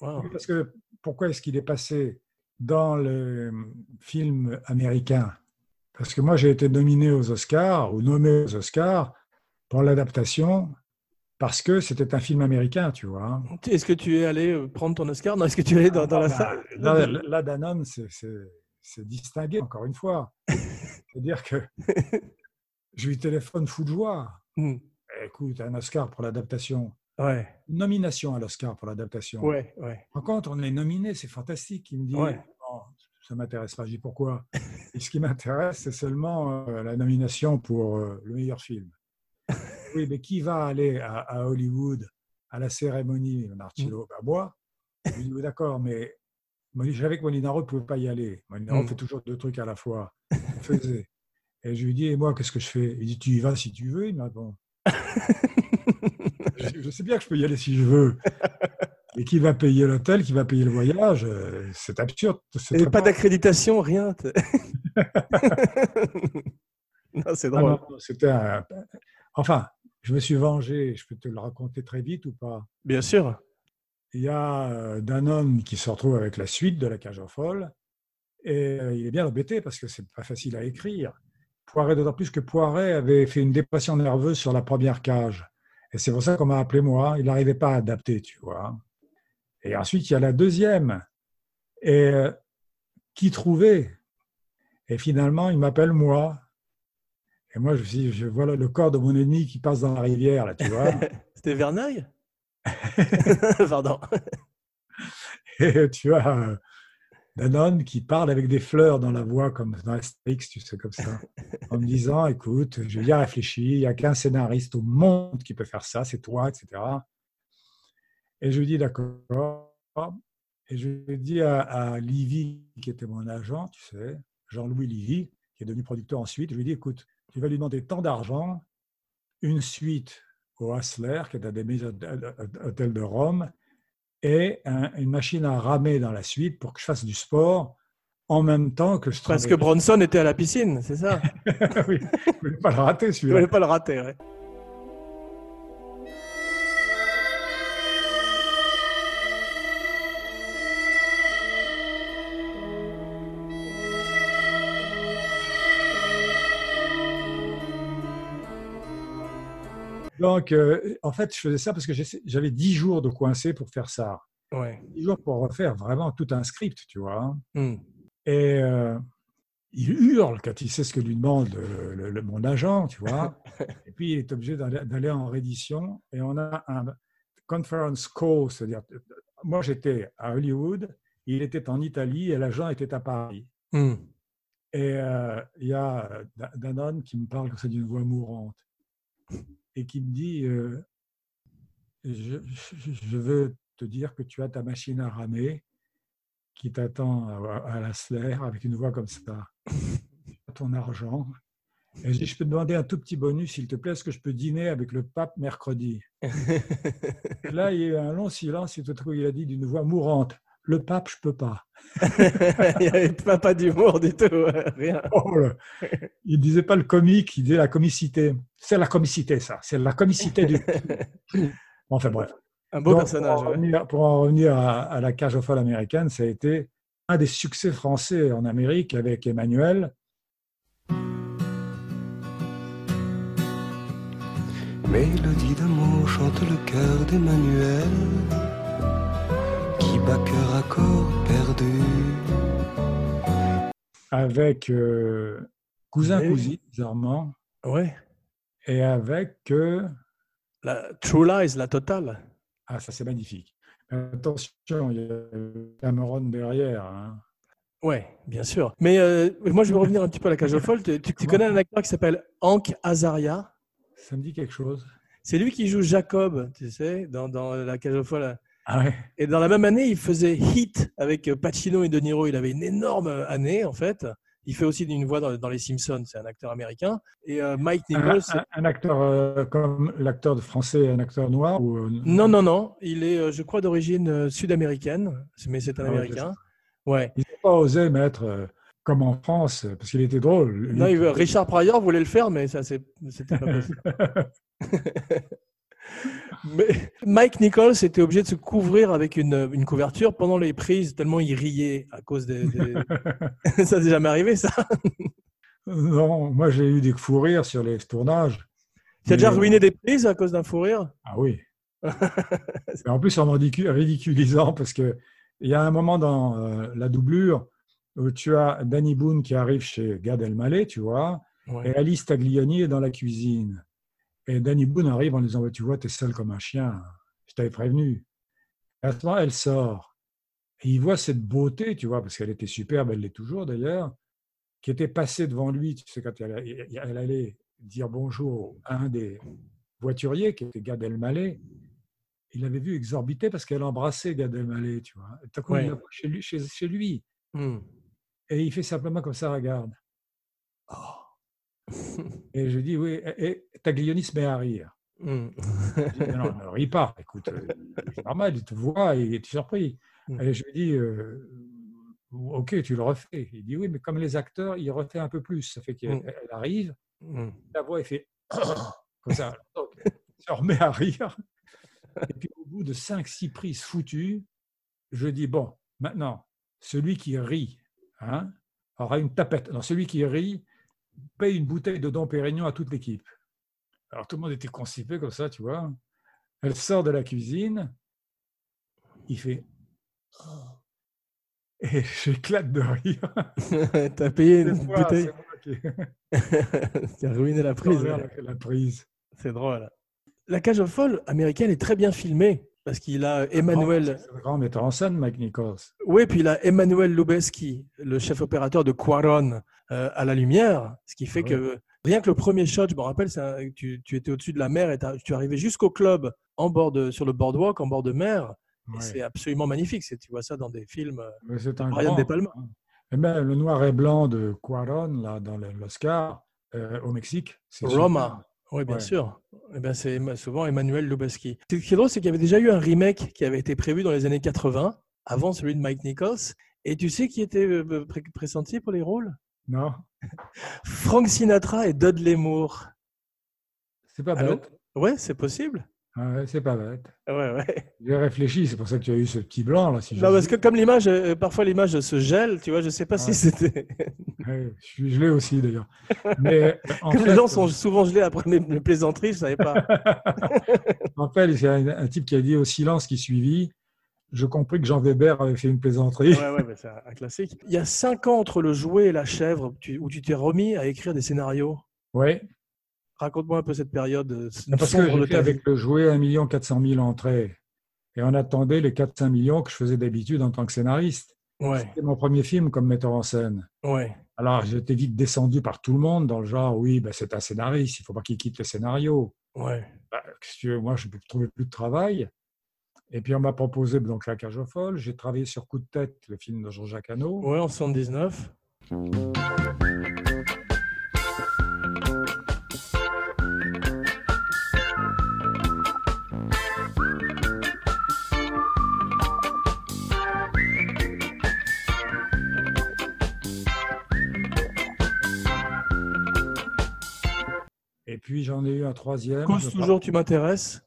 Wow. oui, parce que pourquoi est-ce qu'il est passé dans le film américain? Parce que moi, j'ai été nominé aux Oscars, ou nommé aux Oscars, pour l'adaptation, parce que c'était un film américain, tu vois. Est-ce que tu es allé euh, prendre ton Oscar? Non, est-ce que tu es allé dans, dans la Ah, bah, salle? Là, là, Danone, c'est- distingué, encore une fois. C'est-à-dire que je lui téléphone fou de joie. Hmm. Écoute, un Oscar pour l'adaptation. Ouais, Une nomination à l'Oscar pour l'adaptation. ouais, ouais. Par contre, on est nominé, c'est fantastique. Il me dit, Ouais. Non, ça m'intéresse pas. Je dis pourquoi? Et ce qui m'intéresse, c'est seulement euh, la nomination pour euh, le meilleur film. Oui, mais qui va aller à, à Hollywood à la cérémonie Marcello bah, Moi. Je lui dis, oui, d'accord, mais je savais que Molinaro ne pouvait pas y aller. Molinaro Mm. fait toujours deux trucs à la fois. Il faisait. Et je lui dis, et moi, qu'est-ce que je fais? Il dit, tu y vas si tu veux. Il me répond. je, je sais bien que je peux y aller si je veux. Et qui va payer l'hôtel, qui va payer le voyage euh, C'est absurde. Et pas d'accréditation, rien. non, c'est Ah drôle. c'était un- Enfin, je me suis vengé. Je peux te le raconter très vite ou pas? Bien sûr. Il y a euh, Danone qui se retrouve avec la suite de la cage aux folles. Et euh, il est bien embêté parce que c'est pas facile à écrire. Poiret, d'autant plus que Poiret avait fait une dépression nerveuse sur la première cage. Et c'est pour ça qu'on m'a appelé moi. Il n'arrivait pas à adapter, tu vois. Et ensuite, il y a la deuxième. Et euh, qui trouver Et finalement, il m'appelle moi. Et moi, je me suis dit, je vois le corps de mon ennemi qui passe dans la rivière, là, tu vois. C'était Verneuil? Pardon. Et tu as euh, Danone qui parle avec des fleurs dans la voix, comme dans Astérix, tu sais, comme ça, en me disant Écoute, j'ai bien réfléchi, il n'y a qu'un scénariste au monde qui peut faire ça, c'est toi, etc. Et je lui dis D'accord. Et je lui dit à, à Livy, qui était mon agent, tu sais, Jean-Louis Livy, qui est devenu producteur ensuite, je lui dit, écoute, tu vas lui demander tant d'argent, une suite au Hassler, qui est un des meilleurs hôtels de Rome, et un- une machine à ramer dans la suite pour que je fasse du sport en même temps que je Parce que. Bronson était à la piscine, c'est ça? Oui, je ne voulais pas le rater Je celui-là. voulais pas le rater. ouais. Donc, euh, en fait, je faisais ça parce que j'avais 10 jours de coincé pour faire ça. Ouais. 10 jours pour refaire vraiment tout un script, tu vois. Hmm. Et euh, il hurle quand il sait ce que lui demande le- le- le- mon agent, tu vois. et puis, il est obligé d'aller en réédition. Et on a un conference call, c'est-à-dire, moi, j'étais à Hollywood, il était en Italie et l'agent était à Paris. Hmm. Et euh, il y a euh, Da- Danone qui me parle comme ça d'une voix mourante et qui me dit euh, je, veux te dire que tu as ta machine à ramer qui t'attend à, à la Slayer avec une voix comme ça. Ton argent. Et je dis, je peux te demander un tout petit bonus, s'il te plaît, est-ce que je peux dîner avec le pape mercredi? Là, il y a eu un long silence et tout à coup, il a dit d'une voix mourante, le pape, je peux pas. il n'y avait pas, pas d'humour du tout, rien. Oh. Il disait pas le comique, il disait la comicité. C'est la comicité, ça. C'est la comicité du. Enfin bref. Un beau Donc, personnage. Pour en ouais. revenir, pour en revenir à, à la cage aux folles américaine, ça a été un des succès français en Amérique avec Emmanuel. Mélodie d'amour chante le cœur d'Emmanuel qui bat cœur à corps perdu. avec euh, Cousin Oui. Cousine, bizarrement, Ouais. et avec. euh, La True Lies, la totale. ah, ça c'est magnifique. Attention, il y a Cameron derrière. hein. Ouais, bien sûr. Mais euh, moi, je vais revenir un petit peu à la cage aux folles. Tu, tu- tu connais un acteur qui s'appelle Hank Azaria? Ça me dit quelque chose. C'est lui qui joue Jacob, tu sais, dans, dans la cage aux folles. Ah ouais. Et dans la même année, il faisait Hit avec Pacino et De Niro. Il avait une énorme année, en fait. Il fait aussi une voix dans, dans Les Simpsons. C'est un acteur américain. Et euh, Mike Nichols. un- un acteur euh, comme l'acteur de français, un acteur noir ou euh, Non, non, non. Il est, euh, je crois, d'origine euh, sud-américaine. Mais c'est un Ah américain. Ouais. Ils n'ont pas osé mettre euh, comme en France parce qu'il était drôle. Non, il Richard Pryor voulait le faire, mais ça, c'était pas possible. Mais Mike Nichols était obligé de se couvrir avec une, une couverture pendant les prises, tellement il riait à cause des. des- ça t'est jamais arrivé, ça non, moi j'ai eu des fous rires sur les tournages. Tu as déjà Mais- ruiné des prises à cause d'un fou rire? Ah oui. En plus, en ridicu- ridiculisant, parce qu'il y a un moment dans euh, la doublure où tu as Danny Boone qui arrive chez Gad Elmaleh, tu vois, Ouais. et Alice Tagliani est dans la cuisine. Et Danny Boone arrive en disant Tu vois, t'es seul comme un chien, je t'avais prévenu. Et à ce moment, elle sort. Et il voit cette beauté, tu vois, parce qu'elle était superbe, elle l'est toujours d'ailleurs, qui était passée devant lui, tu sais, quand elle, elle allait dire bonjour à un des voituriers, qui était Gad Elmaleh. Il l'avait vu exorbiter parce qu'elle embrassait Gad Elmaleh, tu vois. Coup, Ouais. lui, chez lui. Hmm. Et il fait simplement comme ça, regarde. Oh. Et je dis, oui, et, Taglioni se met à rire. Hmm. Je dis, non, non, ne ris pas. Écoute, euh, c'est normal, il te voit et il est surpris. Mm. Et je lui dis, euh, ok, tu le refais. Il dit, oui, mais comme les acteurs, il refait un peu plus. Ça fait qu'elle Mm. elle arrive, Hmm. la voix, elle fait comme ça. Donc, il se remet à rire. Et puis, au bout de 5-6 prises foutues, je dis, bon, maintenant, celui qui rit hein, aura une tapette. Alors, celui qui rit paye une bouteille de Dom Pérignon à toute l'équipe. Alors, tout le monde était constipé comme ça, tu vois. Elle sort de la cuisine. Il fait. Oh. Et j'éclate de rire. T'as payé une moi, bouteille. c'est moi qui- Tu as ruiné la prise. La prise. C'est drôle. La cage aux folles américaine est très bien filmée parce qu'il a Emmanuel. C'est un grand metteur en scène, Mike Nichols. Oui, puis il a Emmanuel Lubezki, le chef opérateur de Quaron, euh, à la lumière, ce qui fait Ah que rien que le premier shot, je me rappelle, c'est un- tu, tu étais au-dessus de la mer et tu arrivais jusqu'au club en bord de, sur le boardwalk, en bord de mer, Ouais. C'est absolument magnifique. C'est- Tu vois ça dans des films. euh, c'est Brian grand, De Palma. hein. Et même le noir et blanc de Cuaron, là, dans l'Oscar, euh, au Mexique. c'est Roma. Oui, bien Ouais. sûr. Eh ben, c'est souvent Emmanuel Lubezki. Ce qui est drôle, c'est qu'il y avait déjà eu un remake qui avait été prévu dans les années 80, avant celui de Mike Nichols. Et tu sais qui était pressenti pour les rôles? Non, Frank Sinatra et Dudley Moore. c'est pas bête. Ouais, c'est possible. Ah ouais, c'est pas bête. Ouais, ouais. J'ai réfléchi, c'est pour ça que tu as eu ce petit blanc là. Si Non, j'ose parce que comme l'image, euh, parfois l'image se gèle, tu vois, je sais pas si Ouais. c'était. Ouais, je suis gelé aussi d'ailleurs. Mais en Comme fait, les gens sont souvent gelés après mes, plaisanteries, je savais pas. en fait, il y a un, un type qui a dit au silence qui suivit. Je compris que Jean Weber avait fait une plaisanterie. Ouais, ouais, c'est un, classique. Il y a cinq ans entre le jouet et la chèvre, où tu t'es remis à écrire des scénarios. Ouais, Raconte-moi un peu cette période euh, parce que j'ai fait avec le jouet 1 400 000 entrées. Et on attendait les 4-5 millions que je faisais d'habitude en tant que scénariste. Ouais, C'était mon premier film comme metteur en scène. ouais. Alors, j'étais vite descendu par tout le monde dans le genre, oui, ben, c'est un scénariste, il ne faut pas qu'il quitte le scénario. Ouais. Qu'est-ce que tu veux, moi, je ne trouvais plus de travail. Et puis, on m'a proposé donc La Cage aux Folles. J'ai travaillé sur Coup de tête, le film de Jean-Jacques Hano. Ouais, en 79. Et puis, j'en ai eu un troisième. Cause toujours, tu m'intéresses?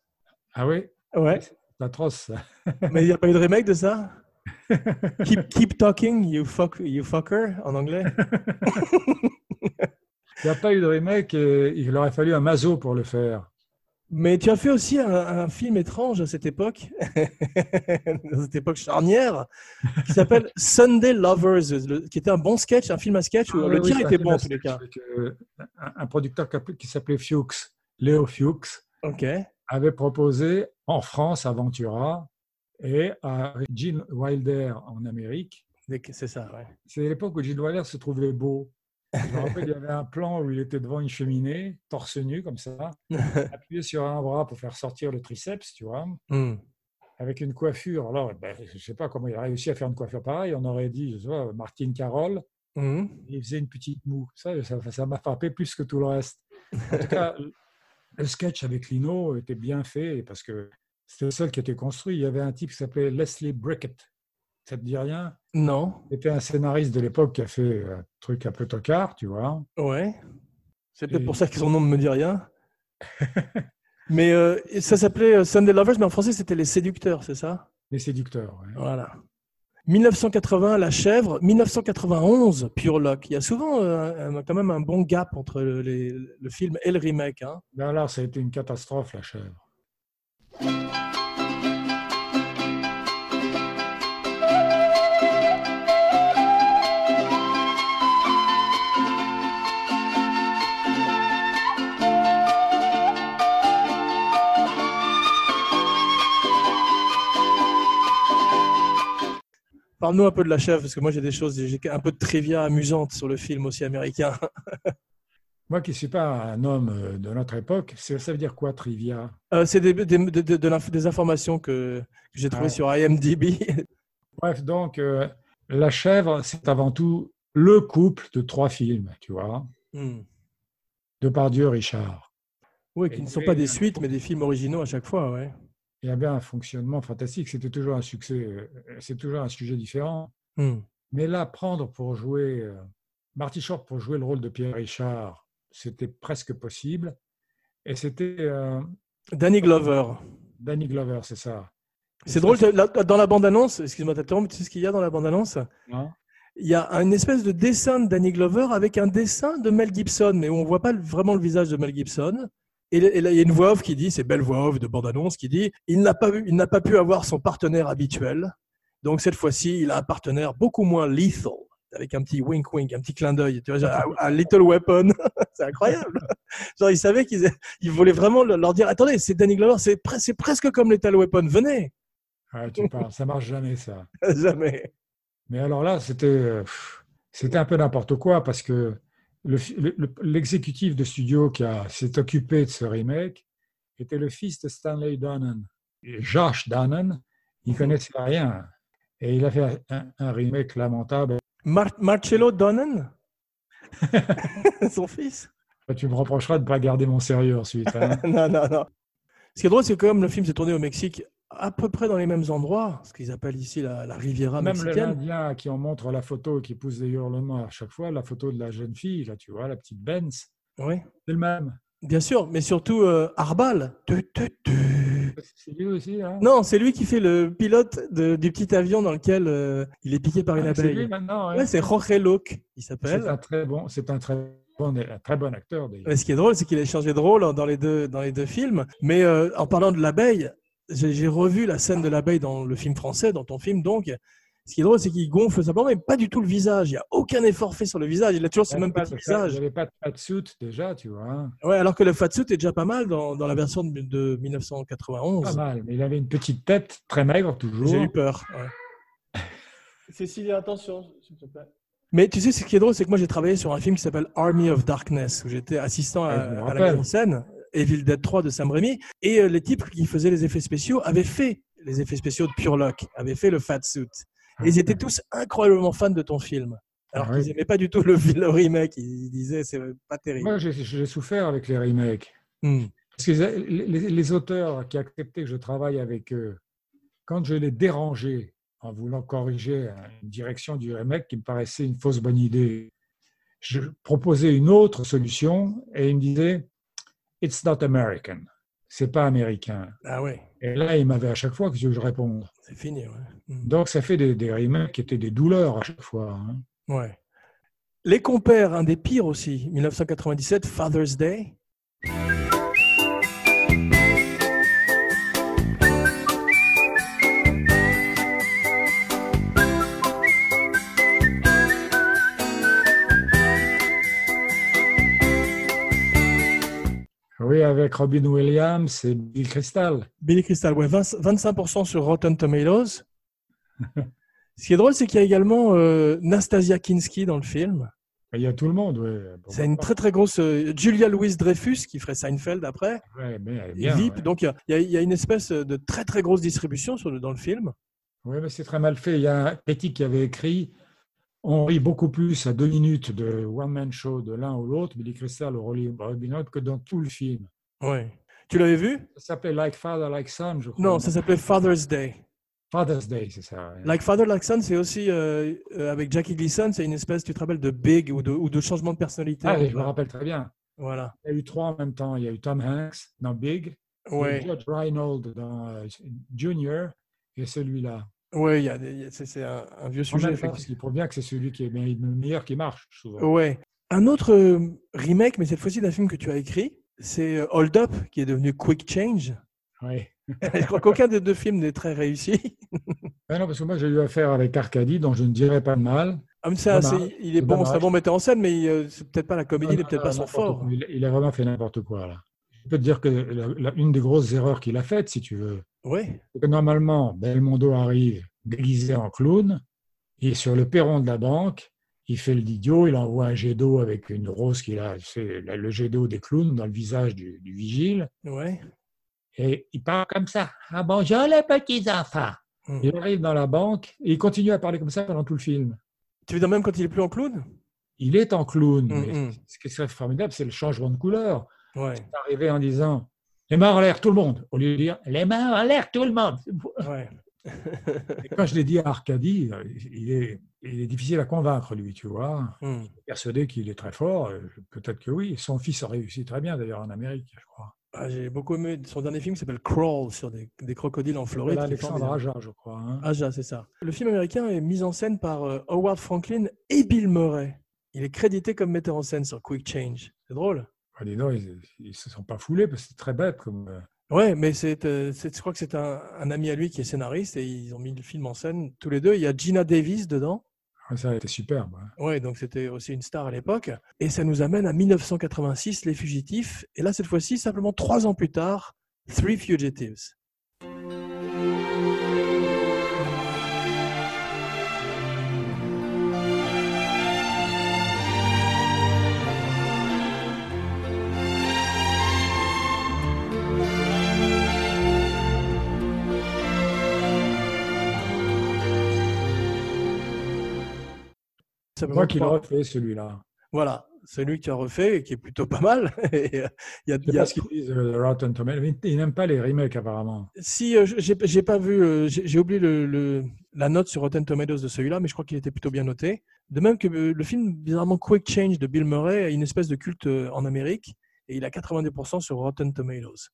Ah oui? Ouais. C'est atroce. Mais il n'y a pas eu de remake de ça? Keep, keep talking, you, fuck, you fucker, en anglais. Il n'y a pas eu de remake et il aurait fallu un mazo pour le faire. Mais tu as fait aussi un, un film étrange à cette époque, dans cette époque charnière, qui s'appelle Sunday Lovers, le- qui était un bon sketch, un film à sketch où Ah le oui, tir était bon en tous les cas. euh, un, producteur qui appelait- qui s'appelait Fuchs, Léo Fuchs, avait proposé en France à Ventura et à Gene Wilder en Amérique. C'est ça, ouais. C'est l'époque où Gene Wilder se trouvait beau. Je me rappelle, il y avait un plan où il était devant une cheminée, torse nu comme ça, appuyé sur un bras pour faire sortir le triceps, tu vois, Hmm. avec une coiffure. Alors, ben, je ne sais pas comment il a réussi à faire une coiffure pareille. On aurait dit, je sais pas, Martine Carole. Hmm. il faisait une petite moue. Ça, ça ça m'a frappé plus que tout le reste. En tout cas, le sketch avec Lino était bien fait parce que c'était le seul qui était construit. Il y avait un type qui s'appelait Leslie Brickett. Ça te dit rien? Non. C'était un scénariste de l'époque qui a fait un truc un peu tocard, tu vois. Ouais. C'est peut-être Et- pour ça que son nom ne me dit rien. mais euh, ça s'appelait euh, Sunday Lovers, mais en français c'était Les Séducteurs, c'est ça? Les séducteurs. ouais. Voilà. 1980, La Chèvre. 1991, Pure Luck. Il y a souvent euh, quand même un bon gap entre le film et le remake. Hein. Ben là, ça a été une catastrophe, la chèvre. Parle-nous un peu de La Chèvre, parce que moi j'ai des choses, j'ai un peu de trivia amusante sur le film aussi américain. Moi qui ne suis pas un homme euh, de notre époque, ça veut dire quoi, trivia? Euh, c'est des, des, de- de- de l'inf- des informations que, que j'ai trouvées Ouais. sur IMDb. Bref, donc, euh, La chèvre, c'est avant tout le couple de trois films, tu vois, Hmm. Depardieu, Richard. Oui, qui ne sont pas des suites, mais des films originaux à chaque fois. Ouais. Il y avait un fonctionnement fantastique, c'était toujours un succès, euh, c'est toujours un sujet différent. Hmm. Mais là, prendre pour jouer, euh, Marty Short pour jouer le rôle de Pierre Richard, c'était presque possible. Et c'était euh, Danny Glover. Danny Glover, c'est ça. C'est drôle, dans la bande-annonce, excuse-moi de t'interrompre, tu sais ce qu'il y a dans la bande-annonce Non Il y a une espèce de dessin de Danny Glover avec un dessin de Mel Gibson, mais où on voit pas vraiment le visage de Mel Gibson. Et, il y a une voix off qui dit, c'est belle voix off de bande-annonce, qui dit il n'a pas, il n'a pas pu avoir son partenaire habituel. Donc cette fois-ci, il a un partenaire beaucoup moins lethal, avec un petit wink wink, un petit clin d'œil, tu vois, genre, un, little weapon. c'est incroyable. Genre, il savait qu'ils il voulait vraiment leur dire attendez, c'est Danny Glover, c'est pre- c'est presque comme Lethal Weapon, venez. Ouais, tu parles, ça marche jamais, ça. Jamais. Mais alors là, c'était c'était un peu n'importe quoi parce que le- le- l'exécutif de studio qui s'est occupé de ce remake était le fils de Stanley Donen. Josh Donen, Il connaissait rien. Et il a fait un, un remake lamentable. Mar- Marcello Donnan Son fils? Tu me reprocheras de ne pas garder mon sérieux ensuite. hein. Non, non, non. Ce qui est drôle, c'est que comme le film s'est tourné au Mexique, à peu près dans les mêmes endroits, ce qu'ils appellent ici la, la Riviera Même le mexicaine. l'Indien à qui on montre la photo et qui pousse des hurlements à chaque fois, la photo de la jeune fille, là, tu vois, la petite Benz, Oui, c'est le même. bien sûr, mais surtout euh, Arbal. C'est lui aussi, hein Non, c'est lui qui fait le pilote de- du petit avion dans lequel euh, il est piqué par une Ah, C'est lui abeille. maintenant. ouais. Ouais, c'est Jorge Locke, il C'est s'appelle. un très bon, c'est un très bon, un très bon acteur. Mais ce qui est drôle, c'est qu'il a changé de rôle dans les deux, dans les deux films. Mais euh, en parlant de l'abeille, j'ai revu la scène de l'abeille dans le film français, dans ton film donc. Ce qui est drôle, c'est qu'il gonfle simplement, mais pas du tout le visage. Il n'y a aucun effort fait sur le visage. Il a toujours ce Il même n'y petit visage. avait pas de fatsuit déjà, tu vois. hein. Ouais, alors que le fatsuit est déjà pas mal dans, dans la version de, de 1991. Pas mal, mais il avait une petite tête très maigre toujours. J'ai eu peur. ouais. Cécilie, attention, s'il te plaît. Mais tu sais, ce qui est drôle, c'est que moi j'ai travaillé sur un film qui s'appelle Army of Darkness, où j'étais assistant à, Ouais, je me à la mise en scène, Evil Dead 3 de Sam Raimi, et euh, les types qui faisaient les effets spéciaux avaient fait les effets spéciaux de Pure Lock, avaient fait le fat suit. Et ils étaient tous incroyablement fans de ton film. Alors Ah oui. qu'ils n'aimaient pas du tout le, le remake, ils disaient c'est pas terrible. Moi, j'ai souffert avec les remakes. Hmm. Parce que les, les- les auteurs qui acceptaient que je travaille avec eux, quand je les dérangeais en voulant corriger une direction du remake qui me paraissait une fausse bonne idée, je proposais une autre solution et ils me disaient It's not American. C'est pas américain. Ah ouais, Et là, ils m'avaient à chaque fois que je réponde. c'est fini. Ouais. Hmm. Donc, ça fait des, des remakes qui étaient des douleurs à chaque fois. hein. Ouais. Les compères, un des pires aussi, 1997, Father's Day. Avec Robin Williams et Bill Crystal. Billy Crystal, ouais, 20 25% sur Rotten Tomatoes. Ce qui est drôle, c'est qu'il y a également euh, Nastasia Kinski dans le film. Il y a tout le monde, oui. C'est une très très grosse euh, Julia Louise Dreyfus qui ferait Seinfeld après. Ouais, mais elle est Et bien, ouais. Donc il y a- il y, une espèce de très très grosse distribution sur le- dans le film. Oui, mais c'est très mal fait. Il y a un critique qui avait écrit On rit beaucoup plus à deux minutes de One Man Show de l'un ou l'autre, Billy Crystal ou Robin Hood, que dans tout le film. Ouais. Tu l'avais vu? Ça s'appelait Like Father, Like Son, je crois. Non, ça s'appelait Father's Day. Father's Day, c'est ça. Like Father, Like Son, c'est aussi euh, euh, avec Jackie Gleason, c'est une espèce, tu te rappelles, de big ou de, ou de changement de personnalité. Ah, oui, je me rappelle très bien. Voilà. Il y a eu trois en même temps. Il y a eu Tom Hanks dans Big, Ouais. Judge Reinhold dans euh, Junior et celui-là. Y a y a- c'est un, un vieux sujet. même temps, effectivement. ce qui prouve bien que c'est celui qui est le meilleur qui marche, souvent. Ouais. Un autre euh, remake, mais cette fois-ci d'un film que tu as écrit, c'est euh, Hold Up, qui est devenu Quick Change. Oui. Je crois qu'aucun des deux films n'est très réussi. Ah non, parce que moi, j'ai eu affaire avec Arcadie, dont je ne dirais pas de mal. Ah, mais ça, Dommage. il est bon, c'est un bon metteur en scène, mais euh, c'est peut-être pas la comédie, il est Non, peut-être non, pas son fort. il a vraiment fait n'importe quoi, là. Je peux te dire que la- la- une des grosses erreurs qu'il a faites, si tu veux, c'est que normalement, Belmondo arrive déguisé en clown, il est sur le perron de la banque, il fait l'idiot, il envoie un jet d'eau avec une rose qu'il a, c'est le jet d'eau des clowns dans le visage du, du vigile, Ouais. et il parle comme ça. Ah bonjour les petits enfants. Hmm. Il arrive dans la banque et il continue à parler comme ça pendant tout le film. Tu veux dire même quand il est plus en clown? Il est en clown, Mm, mais mm. ce qui serait formidable, c'est le changement de couleur. Ouais. Arriver en disant les mains en l'air, tout le monde, au lieu de dire les mains en l'air, tout le monde. Ouais. Et quand je l'ai dit à Arcadie, euh, il est, il est difficile à convaincre, lui, tu vois. Hmm. Persuadé qu'il est très fort, euh, peut-être que oui. Son fils a réussi très bien, d'ailleurs, en Amérique, je crois. Ah, J'ai beaucoup aimé son dernier film qui s'appelle Crawl sur des, des crocodiles en Floride. Voilà Alexandre. Aja, je crois. hein. Aja, c'est ça. Le film américain est mis en scène par euh, Howard Franklin et Bill Murray. Il est crédité comme metteur en scène sur Quick Change. C'est drôle. Ah, dis donc, ils ne se sont pas foulés, parce que c'est très bête. Comme, euh, Ouais, mais c'est, euh, c'est- je crois que c'est un, un ami à lui qui est scénariste et ils ont mis le film en scène tous les deux. Il y a Gina Davis dedans. ah, ça a été superbe. hein. Ouais, donc c'était aussi une star à l'époque. Et ça nous amène à 1986, Les Fugitifs. Et là, cette fois-ci, simplement trois ans plus tard, Three Fugitives. Ça Moi qui l'ai refait celui-là. Voilà, c'est lui qui a refait et qui est plutôt pas mal. Et, euh, il y a, Je il sais y a- pas ce qu'ils disent de Rotten Tomatoes. mais Ils n'aiment pas les remakes apparemment. Si euh, j'ai pas vu, euh, j'ai oublié le, le- la note sur Rotten Tomatoes de celui-là, mais je crois qu'il était plutôt bien noté. De même que euh, le film bizarrement Quick Change de Bill Murray a une espèce de culte euh, en Amérique et il a 90% sur Rotten Tomatoes.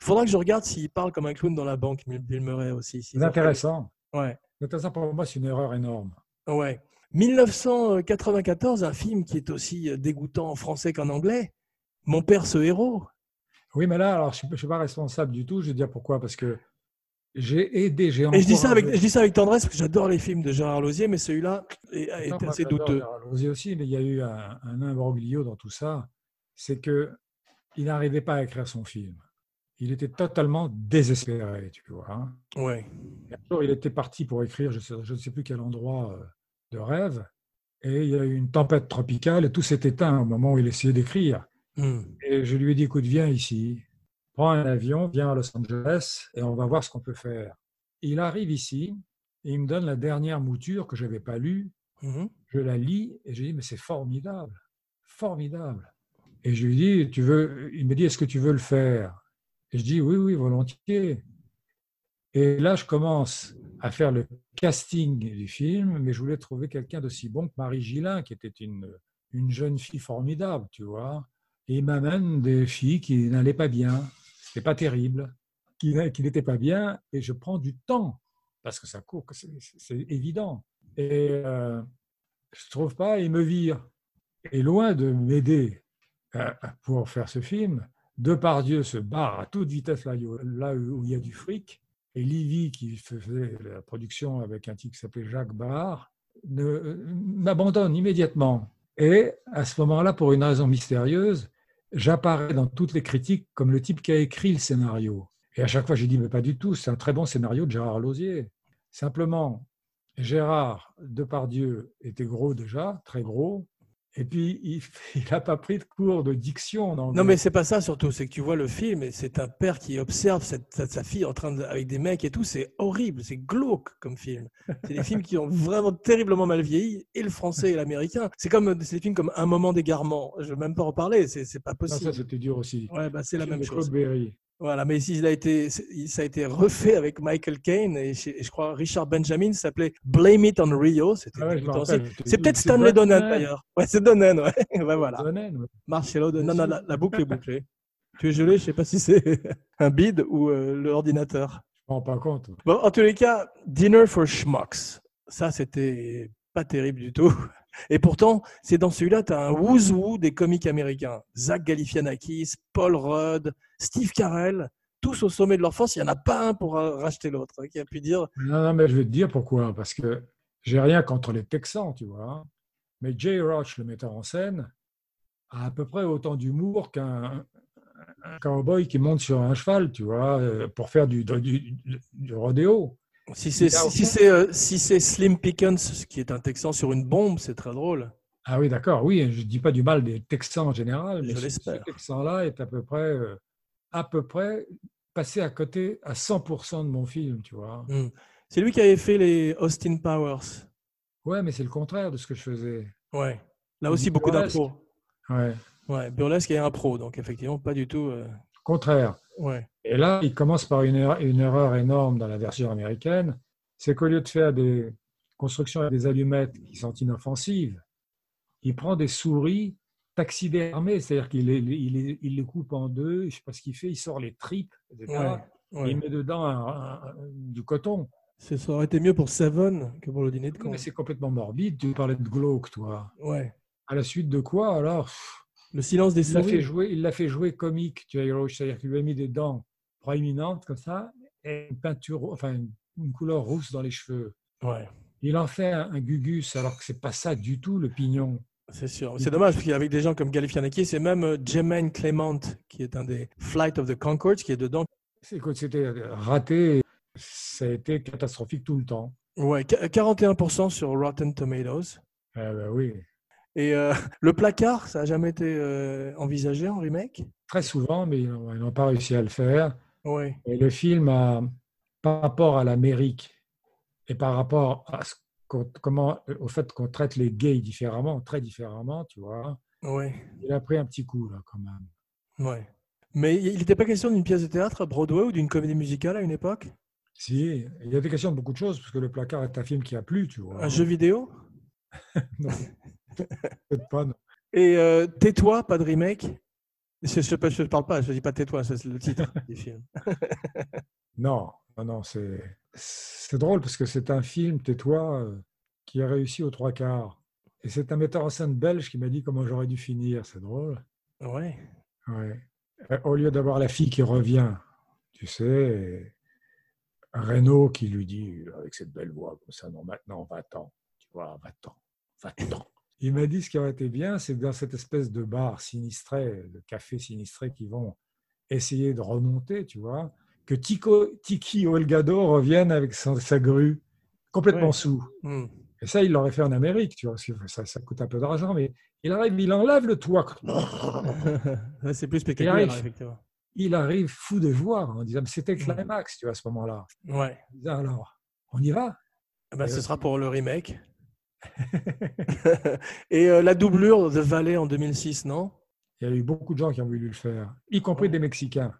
Il faudra que je regarde s'il parle comme un clown dans la banque, Bill Murray aussi. s'ils C'est fait- intéressant. Ouais, De toute façon, pour moi, c'est une erreur énorme. Ouais. 1994, un film qui est aussi euh, dégoûtant en français qu'en anglais. Mon père, ce héros. Oui, mais là, alors, je ne suis pas responsable du tout. Je vais dire pourquoi. Parce que j'ai aidé, j'ai Et je dis, ça avec, je dis ça avec tendresse parce que j'adore les films de Gérard Lausier, mais celui-là est- assez douteux. Gérard aussi, mais il y a eu un, un imbroglio dans tout ça. C'est que il n'arrivait pas à écrire son film. Il était totalement désespéré, tu vois. hein. Ouais. Et un jour, il était parti pour écrire, je, sais- je ne sais plus quel endroit euh, de rêve, et il y a eu une tempête tropicale et tout s'est éteint au moment où il essayait d'écrire. Hmm. Et je lui ai dit, écoute, viens ici, prends un avion, viens à Los Angeles et on va voir ce qu'on peut faire. Il arrive ici et il me donne la dernière mouture que je n'avais pas lue. Mhm. Je la lis et je dis, mais c'est formidable, formidable. Et je lui dis, tu veux, il me dit, est-ce que tu veux le faire? Et je dis, oui, oui, volontiers. Et là, je commence à faire le casting du film, mais je voulais trouver quelqu'un d'aussi bon que Marie Gillin, qui était une, une jeune fille formidable, tu vois. Et il m'amène des filles qui n'allaient pas bien, c'était pas terrible, qui, n'étaient pas bien, et je prends du temps, parce que ça court, c'est évident. Et euh, je trouve pas, il me vire. Et loin de m'aider euh, pour faire ce film, Depardieu se barre à toute vitesse là, où- il y a du fric, et Livy, qui faisait la production avec un type qui s'appelait Jacques Barre, ne- euh, m'abandonne immédiatement. Et à ce moment-là, pour une raison mystérieuse, j'apparais dans toutes les critiques comme le type qui a écrit le scénario. Et à chaque fois, j'ai dit, mais pas du tout, c'est un très bon scénario de Gérard Lausier. Simplement, Gérard Depardieu était gros déjà, très gros, et puis il n'a pas pris de cours de diction en anglais. Non, mais c'est pas ça surtout, c'est que tu vois le film et c'est un père qui observe cette- sa, fille en train de, avec des mecs et tout, c'est horrible, c'est glauque comme film. C'est des films qui ont vraiment terriblement mal vieilli, et le français et l'américain. C'est comme des films comme Un moment d'égarement. Je veux même pas en parler, c'est pas Non, possible. ça, c'était dur aussi. Ouais, bah, c'est la même chose. Claude Berry. Voilà, mais ici, il a été, ça a été refait avec Michael Caine et, je- et je crois Richard Benjamin s'appelait Blame It on Rio. C'était Ah ouais. C'est peut-être Stanley Donen. D'ailleurs. Ouais, c'est Donen, ouais. voilà. Donen, ouais. Marcello Donen. Non, non, la, la boucle est bouclée. tu es gelé, je sais pas si c'est un bid ou euh, l'ordinateur. Je ne me rends pas compte. Bon, en tous les cas, Dinner for Schmucks. Ça, c'était pas terrible du tout. Et pourtant, c'est dans celui-là, tu as un who des comiques américains. Zach Galifianakis, Paul Rudd, Steve Carell, tous au sommet de leur force. Il n'y en a pas un pour racheter l'autre hein, qui a pu dire Non, non, mais je vais te dire pourquoi. Parce que j'ai rien contre les Texans, tu vois. Mais Jay Roach, le metteur en scène, a à peu près autant d'humour qu'un un cowboy qui monte sur un cheval, tu vois, euh, pour faire du, du- du rodéo. Si c'est si euh, si c'est Slim Pickens qui est un Texan sur une bombe, c'est très drôle. Ah oui, d'accord, oui, je ne dis pas du mal des Texans en général, mais Je ce- ce. Texan-là est à peu près, euh, à peu près passé à côté à 100% de mon film, tu vois. Hmm. C'est lui qui avait fait les Austin Powers. Ouais, mais c'est le contraire de ce que je faisais. Ouais. Là aussi beaucoup d'impro. Ouais, Ouais, burlesque et impro, donc effectivement pas du tout. euh, contraire. Ouais. Et là, il commence par une erreur, une erreur énorme dans la version américaine, c'est qu'au lieu de faire des constructions avec des allumettes qui sont inoffensives, il prend des souris taxidermées, c'est-à-dire qu'il les, il les, il les coupe en deux, je ne sais pas ce qu'il fait, il sort les tripes, etc. Ouais, et ouais. il met dedans un- un- un- du coton. Ça aurait été mieux pour Seven que pour le dîner de con. Mais c'est complètement morbide, tu parlais de glauque, toi. Ouais. À la suite de quoi, alors? Le silence des Il l'a fait souris. jouer, il l'a fait jouer comique, Jay Roach, c'est-à-dire qu'il lui a mis des dents proéminentes comme ça et une peinture, enfin une, une couleur rousse dans les cheveux. Ouais, Il en fait un, un gugus alors que c'est pas ça du tout le pignon. c'est sûr. C'est dommage parce qu'avec des gens comme Galifianakis, c'est même euh, Jermaine Clement qui est un des Flight of the Concords qui est dedans. Écoute, c'était raté, ça a été catastrophique tout le temps. Ouais, qu- 41% sur Rotten Tomatoes. Ah bah oui, Et euh, le placard, ça a jamais été euh, envisagé en remake? Très souvent, mais ils n'ont pas réussi à le faire. Et le film, a, par rapport à l'Amérique et par rapport à ce comment, au fait qu'on traite les gays différemment, très différemment, tu vois. Ouais, Il a pris un petit coup, là, quand même. ouais. Mais il n'était pas question d'une pièce de théâtre à Broadway ou d'une comédie musicale à une époque? Si, il y a des questions de beaucoup de choses, parce que Le Placard est un film qui a plu, tu vois. Un jeu vidéo? Non, peut-être pas, non. Et euh, Tais-toi, pas de remake? Je ne parle pas, je ne dis pas Tais-toi, c'est le titre du film. Non, non, non, c'est drôle parce que c'est un film, tais-toi, euh, qui a réussi aux trois quarts. Et c'est un metteur en scène belge qui m'a dit comment j'aurais dû finir. C'est drôle. Ouais. Ouais. Euh, Au lieu d'avoir la fille qui revient, tu sais, Renaud qui lui dit avec cette belle voix comme ça, non, maintenant, va-t'en, tu vois, va-t'en, va-t'en. Il m'a dit ce qui aurait été bien, c'est que dans cette espèce de bar sinistré, de café sinistré qui vont essayer de remonter, tu vois, que Tico, Tiki Olgado revienne avec sa grue, complètement sous. Hmm. Et ça, il l'aurait fait en Amérique, tu vois, parce que ça, ça coûte un peu d'argent, mais il arrive, il enlève le toit. C'est plus spectaculaire, arrive. effectivement. Il arrive fou de joie en disant, mais c'était le Mm. climax, tu vois, à ce moment-là. Ouais. Il dit, alors, on y va? Ben, Et ce sera pour le remake. Et euh, la doublure de Valley en 2006, non? Il y a eu beaucoup de gens qui ont voulu le faire, y compris des Mexicains.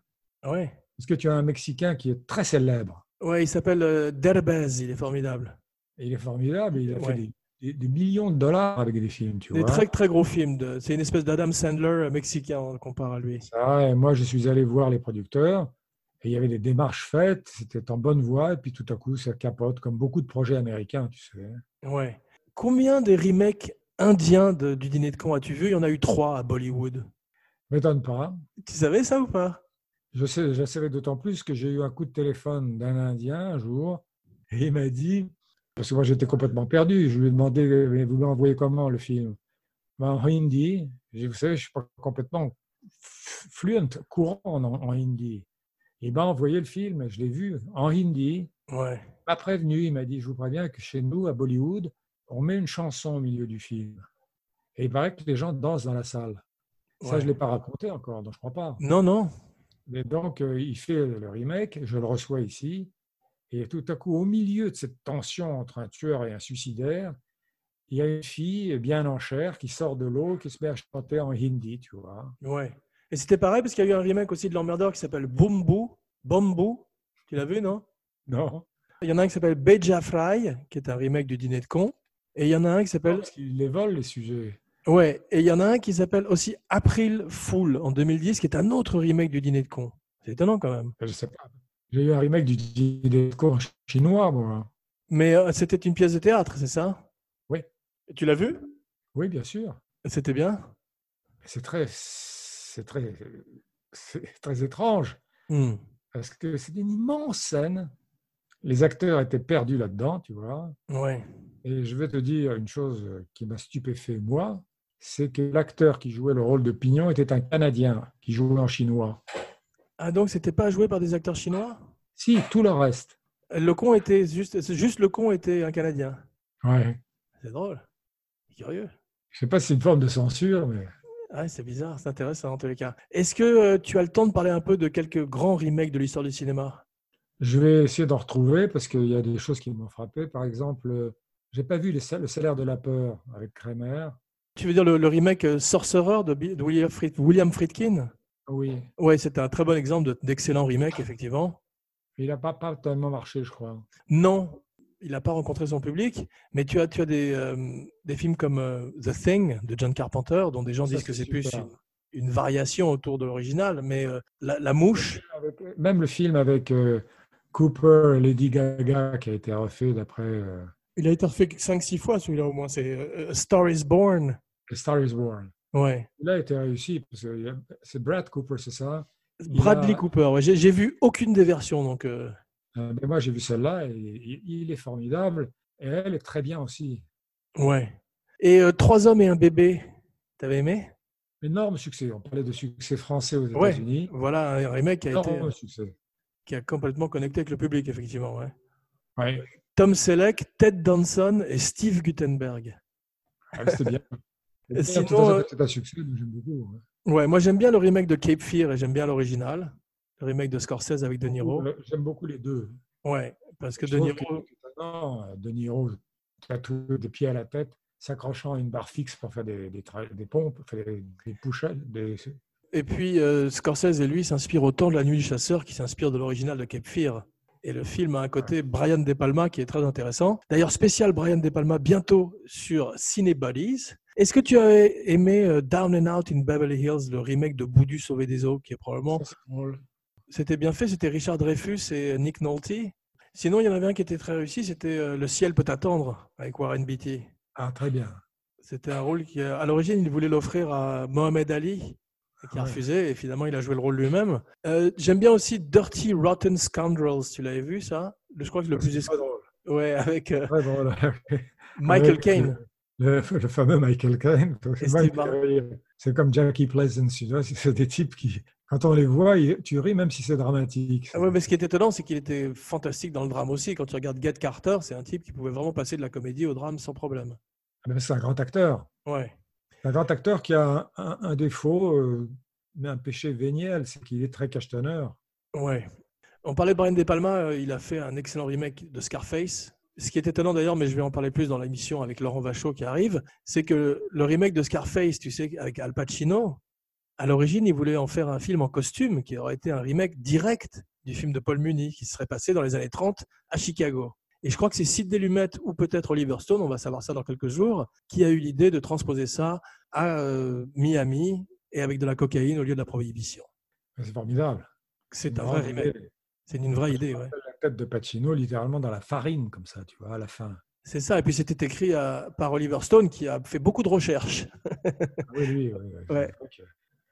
Ouais. Parce que tu as un Mexicain qui est très célèbre. Ouais, il s'appelle euh, Derbez, il est formidable. Et il est formidable, il a Ouais. fait des, des- des millions de dollars avec des films, tu Des vois. très très gros films. de- C'est une espèce d'Adam Sandler euh, mexicain, on le compare à lui. Et moi, je suis allé voir les producteurs, et il y avait des démarches faites, c'était en bonne voie, et puis tout à coup, ça capote, comme beaucoup de projets américains, tu sais. Ouais. Combien des remakes indiens de- du dîner de con as-tu vu? Il y en a eu trois à Bollywood. M'étonne pas. Tu savais ça ou pas? Je sais, je savais d'autant plus que j'ai eu un coup de téléphone d'un Indien un jour et il m'a dit, parce que moi j'étais complètement perdu, je lui ai demandé, mais vous m'envoyez comment le film? Ben, En hindi, dit, vous savez, je suis pas complètement fluent, courant en, en hindi. Il m'a envoyé le film, je l'ai vu en hindi, Ouais. il m'a prévenu, il m'a dit, je vous préviens que chez nous, à Bollywood, on met une chanson au milieu du film. Et il paraît que les gens dansent dans la salle. Ça, Ouais. je ne l'ai pas raconté encore, donc je ne crois pas. Non, non. Mais donc, euh, il fait le remake, je le reçois ici, et tout à coup, au milieu de cette tension entre un tueur et un suicidaire, il y a une fille bien en chair qui sort de l'eau, qui se met à chanter en hindi, tu vois. Ouais. Et c'était pareil parce qu'il y a eu un remake aussi de l'emmerdeur qui s'appelle Bumbu. Bumbu. Tu l'as vu, non? Non Il y en a un qui s'appelle Beja Fry, qui est un remake du dîner de con. Et il y en a un qui s'appelle. Parce qu'ils les volent, les sujets. Ouais. Et il y en a un qui s'appelle aussi April Fool en 2010, qui est un autre remake du dîner de con. C'est étonnant quand même. Je sais pas. J'ai eu un remake du dîner de con chinois, moi. Mais euh, c'était une pièce de théâtre, c'est ça? Oui. Et tu l'as vu? Oui, bien sûr. C'était bien? C'est très, c'est très, c'est très étrange. Hmm. Parce que c'est une immense scène. Les acteurs étaient perdus là-dedans, tu vois. Ouais. Et je vais te dire une chose qui m'a stupéfait, moi, c'est que l'acteur qui jouait le rôle de Pignon était un Canadien qui jouait en chinois. Ah donc c'était pas joué par des acteurs chinois? Si, tout le reste. Le con était juste, juste le con était un Canadien. Ouais. C'est drôle. C'est Curieux. Je sais pas si c'est une forme de censure, mais Ouais, c'est bizarre, c'est intéressant en tous les cas. Est-ce que euh, tu as le temps de parler un peu de quelques grands remakes de l'histoire du cinéma? Je vais essayer d'en retrouver parce qu'il y a des choses qui m'ont frappé. Par exemple, j'ai pas vu les le salaire de la peur avec Kramer. Tu veux dire le, le remake euh, Sorcerer de, William, Fried- William Friedkin? Oui, Ouais, c'était un très bon exemple de- d'excellent remake, effectivement. il n'a pas, pas tellement marché, je crois. Non, il n'a pas rencontré son public, mais tu as, tu as des, euh, des films comme euh, The Thing de John Carpenter, dont des gens Ça, disent que c'est c'est plus une, une variation autour de l'original, mais euh, la, la mouche, même le film avec Cooper Lady Gaga qui a été refait d'après euh, il a été refait 5-6 fois celui-là au moins, c'est euh, A Star is Born. A Star is Born. Ouais. Là, a été réussi parce que il c'est Brad Cooper, c'est ça? Il Bradley a- Cooper, ouais. j'ai vu aucune des versions, donc euh, Euh, mais moi, j'ai vu celle-là et il, il est formidable et elle est très bien aussi. ouais. Et euh, Trois hommes et un bébé, t'avais aimé? Énorme succès. On parlait de succès français aux Ouais. États-Unis. Voilà un remake qui a, été, Énorme succès. Qui a complètement connecté avec le public, effectivement. Ouais. Ouais. Tom Selleck, Ted Danson et Steve Guttenberg. Ah, bien. C'est sinon, un- euh, c'est un succès, j'aime beaucoup. ouais. Ouais, moi j'aime bien le remake de Cape Fear et j'aime bien l'original. Le remake de Scorsese avec De Niro. J'aime beaucoup les deux. Ouais, parce que Je De Niro. que, étonnant, De Niro tatoué des pieds à la tête, s'accrochant à une barre fixe pour faire des, des pompes, faire des, des push-ups, des- Et puis, euh, Scorsese et lui s'inspirent autant de La Nuit du Chasseur qui s'inspire de l'original de Cape Fear. Et le film a un côté Brian De Palma qui est très intéressant. D'ailleurs, spécial Brian De Palma bientôt sur Cinebodies. Est-ce que tu as aimé euh, Down and Out in Beverly Hills, le remake de Boudu sauvé des eaux, qui est probablement. C'était bien fait, c'était Richard Dreyfus et Nick Nolte. Sinon, il y en avait un qui était très réussi, c'était euh, Le ciel peut attendre avec Warren Beatty. Ah, très bien. C'était un rôle qui, euh, à l'origine, il voulait l'offrir à Mohamed Ali, et qui a Ouais. refusé, et finalement, il a joué le rôle lui-même. Euh, J'aime bien aussi Dirty Rotten Scoundrels, tu l'avais vu ça? Je crois que le plus... C'est pas drôle. Ouais, avec euh. Michael Caine. Le, le fameux Michael Caine. C'est comme Jackie Pleasant, tu vois, c'est des types qui, quand on les voit, tu ris même si c'est dramatique. Ah ouais, mais ce qui est étonnant, c'est qu'il était fantastique dans le drame aussi. Quand tu regardes Get Carter, c'est un type qui pouvait vraiment passer de la comédie au drame sans problème. Ah, C'est un grand acteur. Ouais. C'est un grand acteur qui a un, défaut, euh, mais un péché véniel, c'est qu'il est très cachetonneur. Ouais. On parlait de Brian De Palma, euh, il a fait un excellent remake de Scarface. Ce qui est étonnant d'ailleurs, mais je vais en parler plus dans l'émission avec Laurent Vachaud qui arrive, c'est que le remake de Scarface, tu sais, avec Al Pacino, à l'origine, il voulait en faire un film en costume qui aurait été un remake direct du film de Paul Muni qui serait passé dans les années 30 à Chicago. Et je crois que c'est Sidney Lumet ou peut-être Oliver Stone, on va savoir ça dans quelques jours, qui a eu l'idée de transposer ça à euh, Miami et avec de la cocaïne au lieu de la prohibition. C'est formidable. C'est un Une vrai remake. C'est une vraie idée, ouais. La tête de Pacino, littéralement dans la farine, comme ça, tu vois, à la fin. C'est ça, et puis c'était écrit à- par Oliver Stone qui a fait beaucoup de recherches. Oui, oui, oui, Ouais.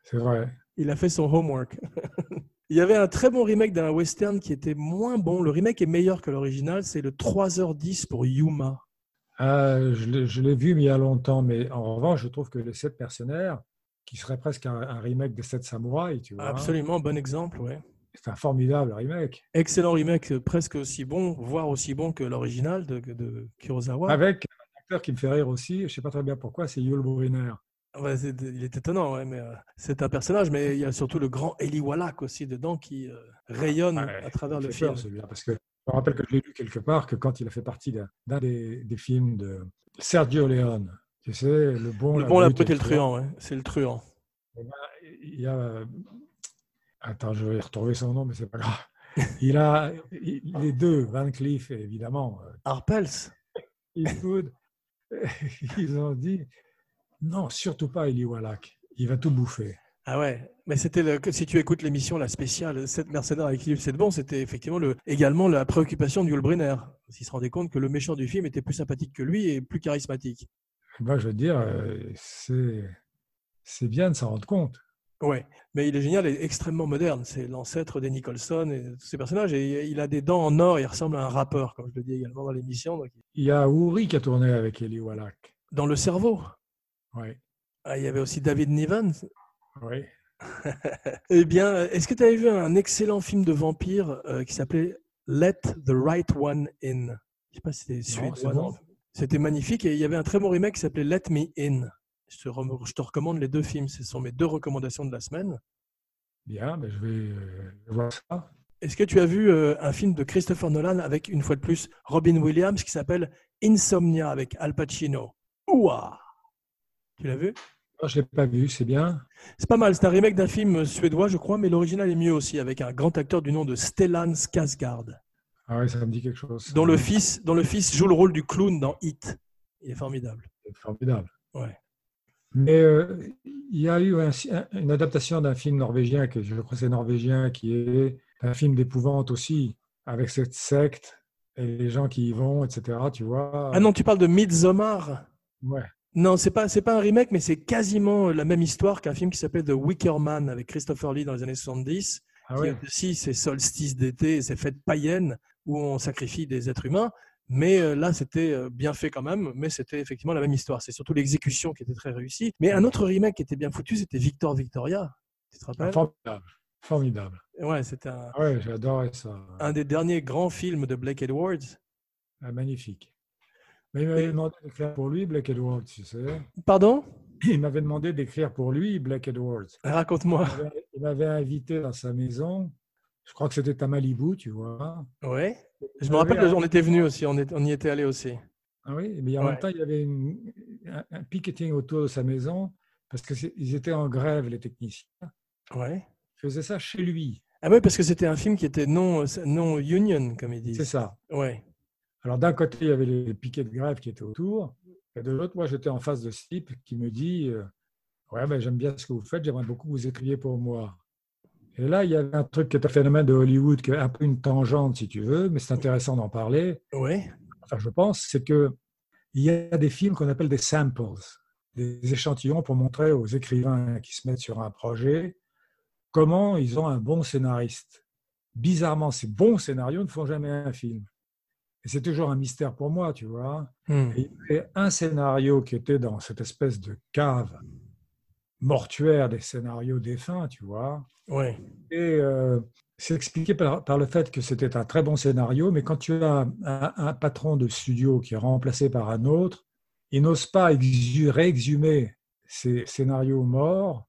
C'est vrai. Il a fait son homework. Il y avait un très bon remake d'un western qui était moins bon. Le remake est meilleur que l'original, c'est le 3h10 pour Yuma. Ah, je l'ai- vu mais il y a longtemps, mais en revanche, je trouve que les sept mercenaires, qui serait presque un, un remake des sept samouraïs, tu vois, Absolument, bon exemple, ouais. c'est un formidable remake. Excellent remake, euh, presque aussi bon, voire aussi bon que l'original de, de Kurosawa. Avec un acteur qui me fait rire aussi, je ne sais pas très bien pourquoi, c'est Yul Brynner. Ouais, il est étonnant, ouais, mais euh, c'est un personnage, mais il y a surtout le grand Eli Wallach aussi dedans qui euh, rayonne Ouais, à travers le film. celui-là, parce que je me rappelle que je l'ai lu quelque part que quand il a fait partie d'un des, des films de Sergio Leone, tu sais, le bon, Le bon, la brute et le truand, c'est le truand. il y a. Attends, je vais retrouver son nom, mais c'est pas grave. Il a il- les deux, Van Cleef et évidemment euh, Arpels Eastwood, ils ont dit non, surtout pas Eli Wallach, il va tout bouffer. Ah ouais, mais c'était le, si tu écoutes l'émission, la spéciale 7 mercenaires avec Philippe Sedbon, c'était effectivement le, également la préoccupation de Yul Brynner. Il se rendait compte que le méchant du film était plus sympathique que lui et plus charismatique. Moi, je veux dire, euh, c'est c'est bien de s'en rendre compte. Ouais, mais il est génial et extrêmement moderne. C'est l'ancêtre des Nicholson et tous ces personnages. Et il a des dents en or, il ressemble à un rappeur, comme je le dis également dans l'émission. donc- Il y a Uri qui a tourné avec Eli Wallach. Dans le cerveau. Oui, Ah, il y avait aussi David Niven. oui. Eh bien, est-ce que tu avais vu un excellent film de vampire euh, qui s'appelait Let the Right One In? Je sais pas si c'était suédois. bon. C'était magnifique et il y avait un très bon remake qui s'appelait Let Me In. Je te, je te recommande les deux films. Ce sont mes deux recommandations de la semaine. Bien, mais je vais euh, voir ça. Est-ce que tu as vu euh, un film de Christopher Nolan avec, une fois de plus, Robin Williams qui s'appelle Insomnia avec Al Pacino? Ouah Tu l'as vu? Ah, je ne l'ai pas vu, c'est bien. C'est pas mal. C'est un remake d'un film suédois, je crois, mais l'original est mieux aussi, avec un grand acteur du nom de Stellan Skarsgård, Ah oui, ça me dit quelque chose. dont le fils, dont le fils joue le rôle du clown dans Hit. Il est formidable. C'est formidable. Ouais. Mais euh, il y a eu un- une adaptation d'un film norvégien, que je crois que c'est norvégien, qui est un film d'épouvante aussi, avec cette secte et les gens qui y vont, etc. Tu vois Ah non, tu parles de Midsommar? Ouais. Non, c'est pas c'est pas un remake, mais c'est quasiment la même histoire qu'un film qui s'appelle The Wicker Man avec Christopher Lee dans les années 70. Ah qui ouais. aussi c'est solstice d'été, et c'est fête païenne où on sacrifie des êtres humains. Mais euh, là, c'était euh, bien fait quand même, mais c'était effectivement la même histoire. C'est surtout l'exécution qui était très réussie. Mais un autre remake qui était bien foutu, c'était Victor Victoria. Tu te rappelles? Formidable. Formidable. Ouais, c'était un, Ah ouais, ça. un des derniers grands films de Blake Edwards. Ah, magnifique. Mais il m'avait demandé d'écrire pour lui, Black Edwards, tu sais. Pardon? Il m'avait demandé d'écrire pour lui, Black Edwards. Raconte-moi. Il m'avait- invité dans sa maison. Je crois que c'était à Malibu, tu vois. Ouais. Je me rappelle, on était venus aussi, on, est- on y était allé aussi. Ah oui, mais en Ouais. même temps, il y avait une- un, un picketing autour de sa maison, parce qu'ils étaient en grève, les techniciens. Ouais. Ils faisaient ça chez lui. Ah ouais, parce que c'était un film qui était non, non union, comme ils C'est disent. ça. Ouais. Alors d'un côté, il y avait les piquets de grève qui étaient autour, et de l'autre, moi, j'étais en face de ce type qui me dit euh, Ouais, ben, j'aime bien ce que vous faites, j'aimerais beaucoup que vous écriviez pour moi. Et là, il y avait un truc qui est un phénomène de Hollywood, qui est un peu une tangente, si tu veux, mais c'est intéressant d'en parler. Ouais. Enfin, je pense, c'est que il y a des films qu'on appelle des samples, des échantillons pour montrer aux écrivains qui se mettent sur un projet comment ils ont un bon scénariste. Bizarrement, ces bons scénarios ne font jamais un film. Et c'est toujours un mystère pour moi, tu vois. Hmm. Et il y avait un scénario qui était dans cette espèce de cave mortuaire des scénarios défunts, tu vois. Ouais. Et euh, c'est expliqué par, par le fait que c'était un très bon scénario, mais quand tu as un, un patron de studio qui est remplacé par un autre, il n'ose pas exu- réexhumer ces scénarios morts,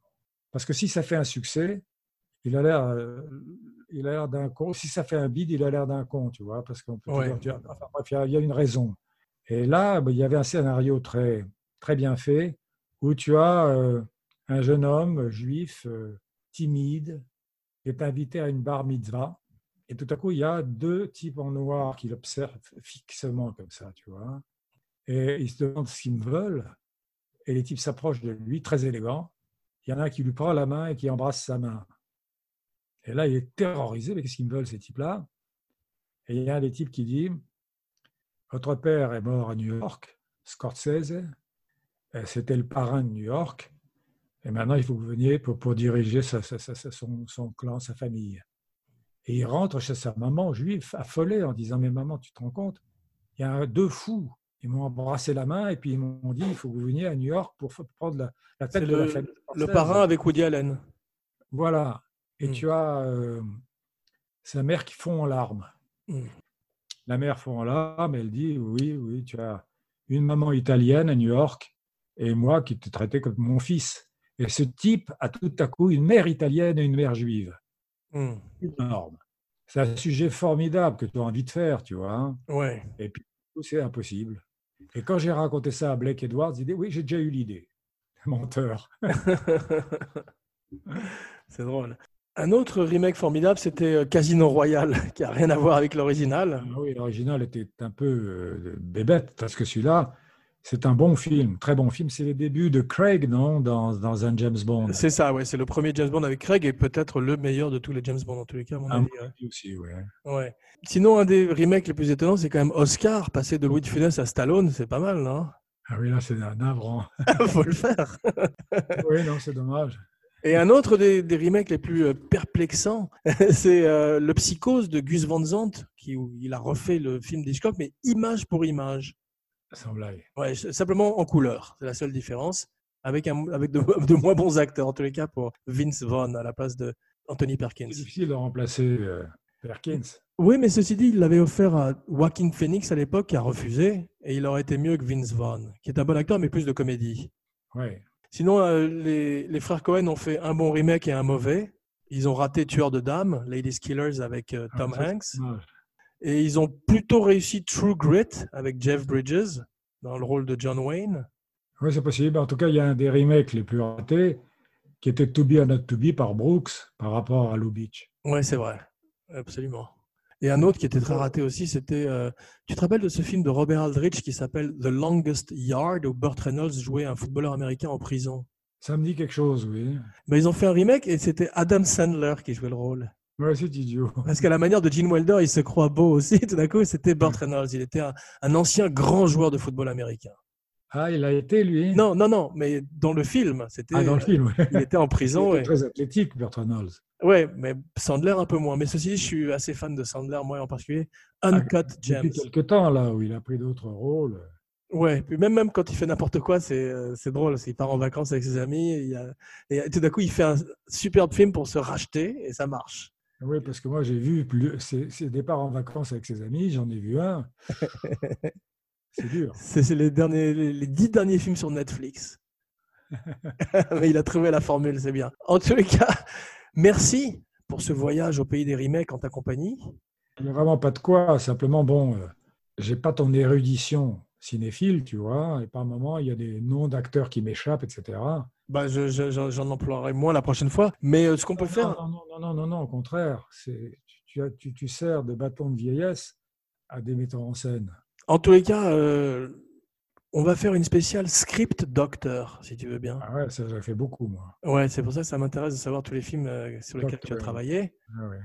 parce que si ça fait un succès, il a l'air, euh, il a l'air d'un con. Si ça fait un bide, il a l'air d'un con, tu vois, parce qu'on peut Ouais. dire, enfin, bref, il y a- une raison. Et là, ben, il y avait un scénario très, très bien fait, où tu as euh, un jeune homme juif euh, timide qui est invité à une bar mitzvah. Et tout à coup, il y a deux types en noir qui l'observent fixement comme ça, tu vois. Et ils se demandent ce qu'ils veulent. Et les types s'approchent de lui, très élégants. Il y en a un qui lui prend la main et qui embrasse sa main. Et là, il est terrorisé. Mais qu'est-ce qu'ils me veulent, ces types-là? Et il y a un des types qui dit Votre père est mort à New York, Scorsese. Euh, C'était le parrain de New York. Et maintenant, il faut que vous veniez pour, pour diriger sa- sa- sa- sa- son, son clan, sa famille. Et il rentre chez sa maman juive, affolée, en disant Mais maman, tu te rends compte? Il y a deux fous. Ils m'ont embrassé la main et puis ils m'ont dit Il faut que vous veniez à New York pour prendre la, la tête de la le, famille. le parrain avec Woody Allen. Voilà. Et Mm. tu as euh, sa mère qui fond en larmes. Mm. La mère fond en larmes, elle dit Oui, oui, tu as une maman italienne à New York et moi qui te traitais comme mon fils. Et ce type a tout à coup une mère italienne et une mère juive. Hmm. Énorme. C'est un sujet formidable que tu as envie de faire, tu vois. hein. Ouais. Et puis, c'est impossible. Et quand j'ai raconté ça à Blake Edwards, il dit Oui, j'ai déjà eu l'idée. Menteur. C'est drôle. Un autre remake formidable, c'était euh, Casino Royale, qui a rien à voir avec l'original. Ah oui, l'original était un peu euh, bébête, parce que celui-là, c'est un bon film, très bon film. C'est les débuts de Craig, non, dans, dans un James Bond. C'est ça, ouais. C'est le premier James Bond avec Craig et peut-être le meilleur de tous les James Bond, en tous les cas, à mon Ah, avis. aussi, ouais. ouais. Ouais. Sinon, un des remakes les plus étonnants, c'est quand même Oscar, passé de Louis de Funès à Stallone. C'est pas mal, non? Ah oui, là, c'est un navrant. Faut le faire. oui, non, c'est dommage. Et un autre des, des remakes les plus euh, perplexants, c'est euh, le Psychose de Gus Van Sant, qui où il a refait le film d'Hitchcock, mais image pour image. Sans blague. Ouais, simplement en couleur, c'est la seule différence, avec, un, avec de, de moins bons acteurs, en tous les cas, pour Vince Vaughn à la place de Anthony Perkins. C'est difficile de remplacer euh, Perkins. Oui, mais ceci dit, il l'avait offert à Joaquin Phoenix à l'époque, qui a refusé, et il aurait été mieux que Vince Vaughn, qui est un bon acteur, mais plus de comédie. Oui. Sinon, euh, les, les frères Cohen ont fait un bon remake et un mauvais. Ils ont raté Tueur de Dames, Ladies Killers avec euh, Tom Ah, c'est Hanks. Et ils ont plutôt réussi True Grit avec Jeff Bridges dans le rôle de John Wayne. Oui, c'est possible. En tout cas, il y a un des remakes les plus ratés qui était To Be or Not To Be par Brooks par rapport à Lou Beach. Ouais, c'est vrai. Absolument. Et un autre qui était très raté aussi, c'était. euh, tu te rappelles de ce film de Robert Aldrich qui s'appelle The Longest Yard où Burt Reynolds jouait un footballeur américain en prison? Ça me dit quelque chose, oui. ben, Ils ont fait un remake et c'était Adam Sandler qui jouait le rôle. Ouais, c'est idiot. Parce qu'à la manière de Gene Wilder, il se croit beau aussi. Tout d'un coup, c'était Burt Reynolds. Il était un, un ancien grand joueur de football américain. Ah, il a été, lui Non, non, non, mais dans le film, c'était. Ah, dans le film, oui. Il était en Il prison. était ouais. très athlétique, Burt Reynolds. Ouais, mais Sandler un peu moins. Mais ceci dit, je suis assez fan de Sandler, moi en particulier. Uncut Gems. Depuis quelques temps, là, où il a pris d'autres rôles. Ouais, puis même, même quand il fait n'importe quoi, c'est euh, c'est drôle. Il part en vacances avec ses amis et, il y a- et tout d'un coup, il fait un superbe film pour se racheter et ça marche. Oui, parce que moi, j'ai vu plus- ses, ses départs en vacances avec ses amis, j'en ai vu un. C'est dur. C'est les, derniers, les, les dix derniers films sur Netflix. mais il a trouvé la formule, c'est bien. En tous les cas, merci pour ce voyage au pays des remakes en ta compagnie. Il n'y a vraiment pas de quoi. Simplement, bon, euh, j'ai pas ton érudition cinéphile, tu vois, et par moments, il y a des noms d'acteurs qui m'échappent, etc. Bah, je- je- je- j'en emploierai moins la prochaine fois. Mais euh, ce qu'on peut faire, Non, non, non, non, non, non, au contraire. Tu, tu, tu sers de bâton de vieillesse à des metteurs en scène. En tous les cas, euh, on va faire une spéciale script doctor, si tu veux bien. Ah ouais, ça, fait beaucoup, moi. Ouais, c'est pour ça que ça m'intéresse de savoir tous les films euh, sur lesquels tu as travaillé. Ah ouais.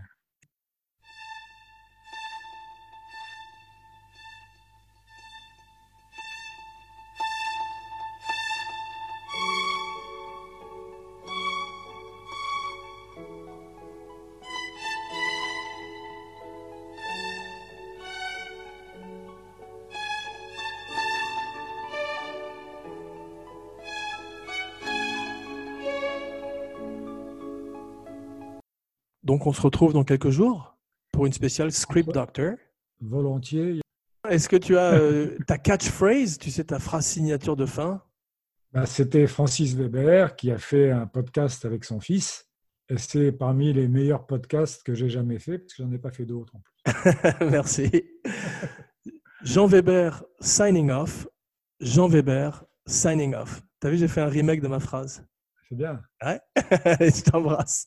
Donc, on se retrouve dans quelques jours pour une spéciale script doctor. Volontiers. Est-ce que tu as euh, ta catchphrase, tu sais, ta phrase signature de fin? Bah, c'était Francis Weber qui a fait un podcast avec son fils. Et c'est parmi les meilleurs podcasts que j'ai jamais fait, parce que j'en ai pas fait d'autres en plus. Merci. Jean Weber signing off. Jean Weber signing off. T'as vu, j'ai fait un remake de ma phrase. C'est bien. Je t'embrasse.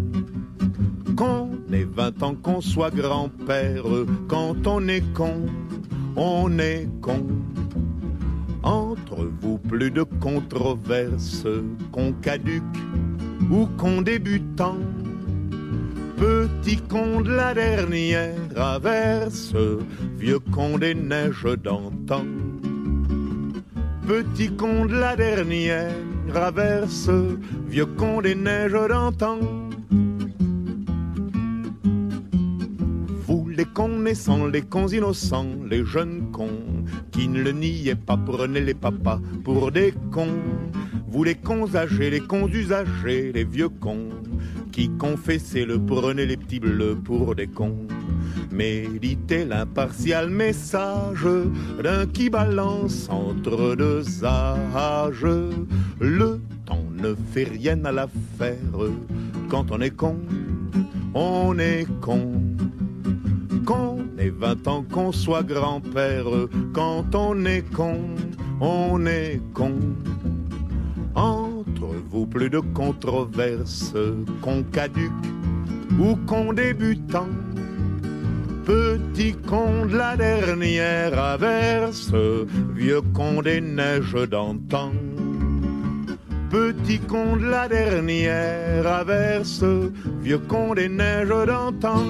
Qu'on ait 20 ans, qu'on soit grand-père, quand on est con, on est con. Entre vous, plus de controverses, qu'on caduque ou qu'on débutant. Petit con de la dernière averse, vieux con des neiges d'antan. Petit con de la dernière averse, vieux con des neiges d'antan. Les connaissants, les cons innocents, les jeunes cons, qui ne le niaient pas, prenez les papas pour des cons. Vous les cons âgés, les cons usagers, les vieux cons, qui confessaient le prenez les petits bleus pour des cons. Méditez l'impartial message d'un qui balance entre deux âges. Le temps ne fait rien à l'affaire. Quand on est con, on est con. Qu'on ait 20 ans, qu'on soit grand-père, quand on est con, on est con. Entre vous, plus de controverses, qu'on caduque ou qu'on débutant. Petit con de la dernière averse, vieux con des neiges d'antan. Petit con de la dernière averse, vieux con des neiges d'antan.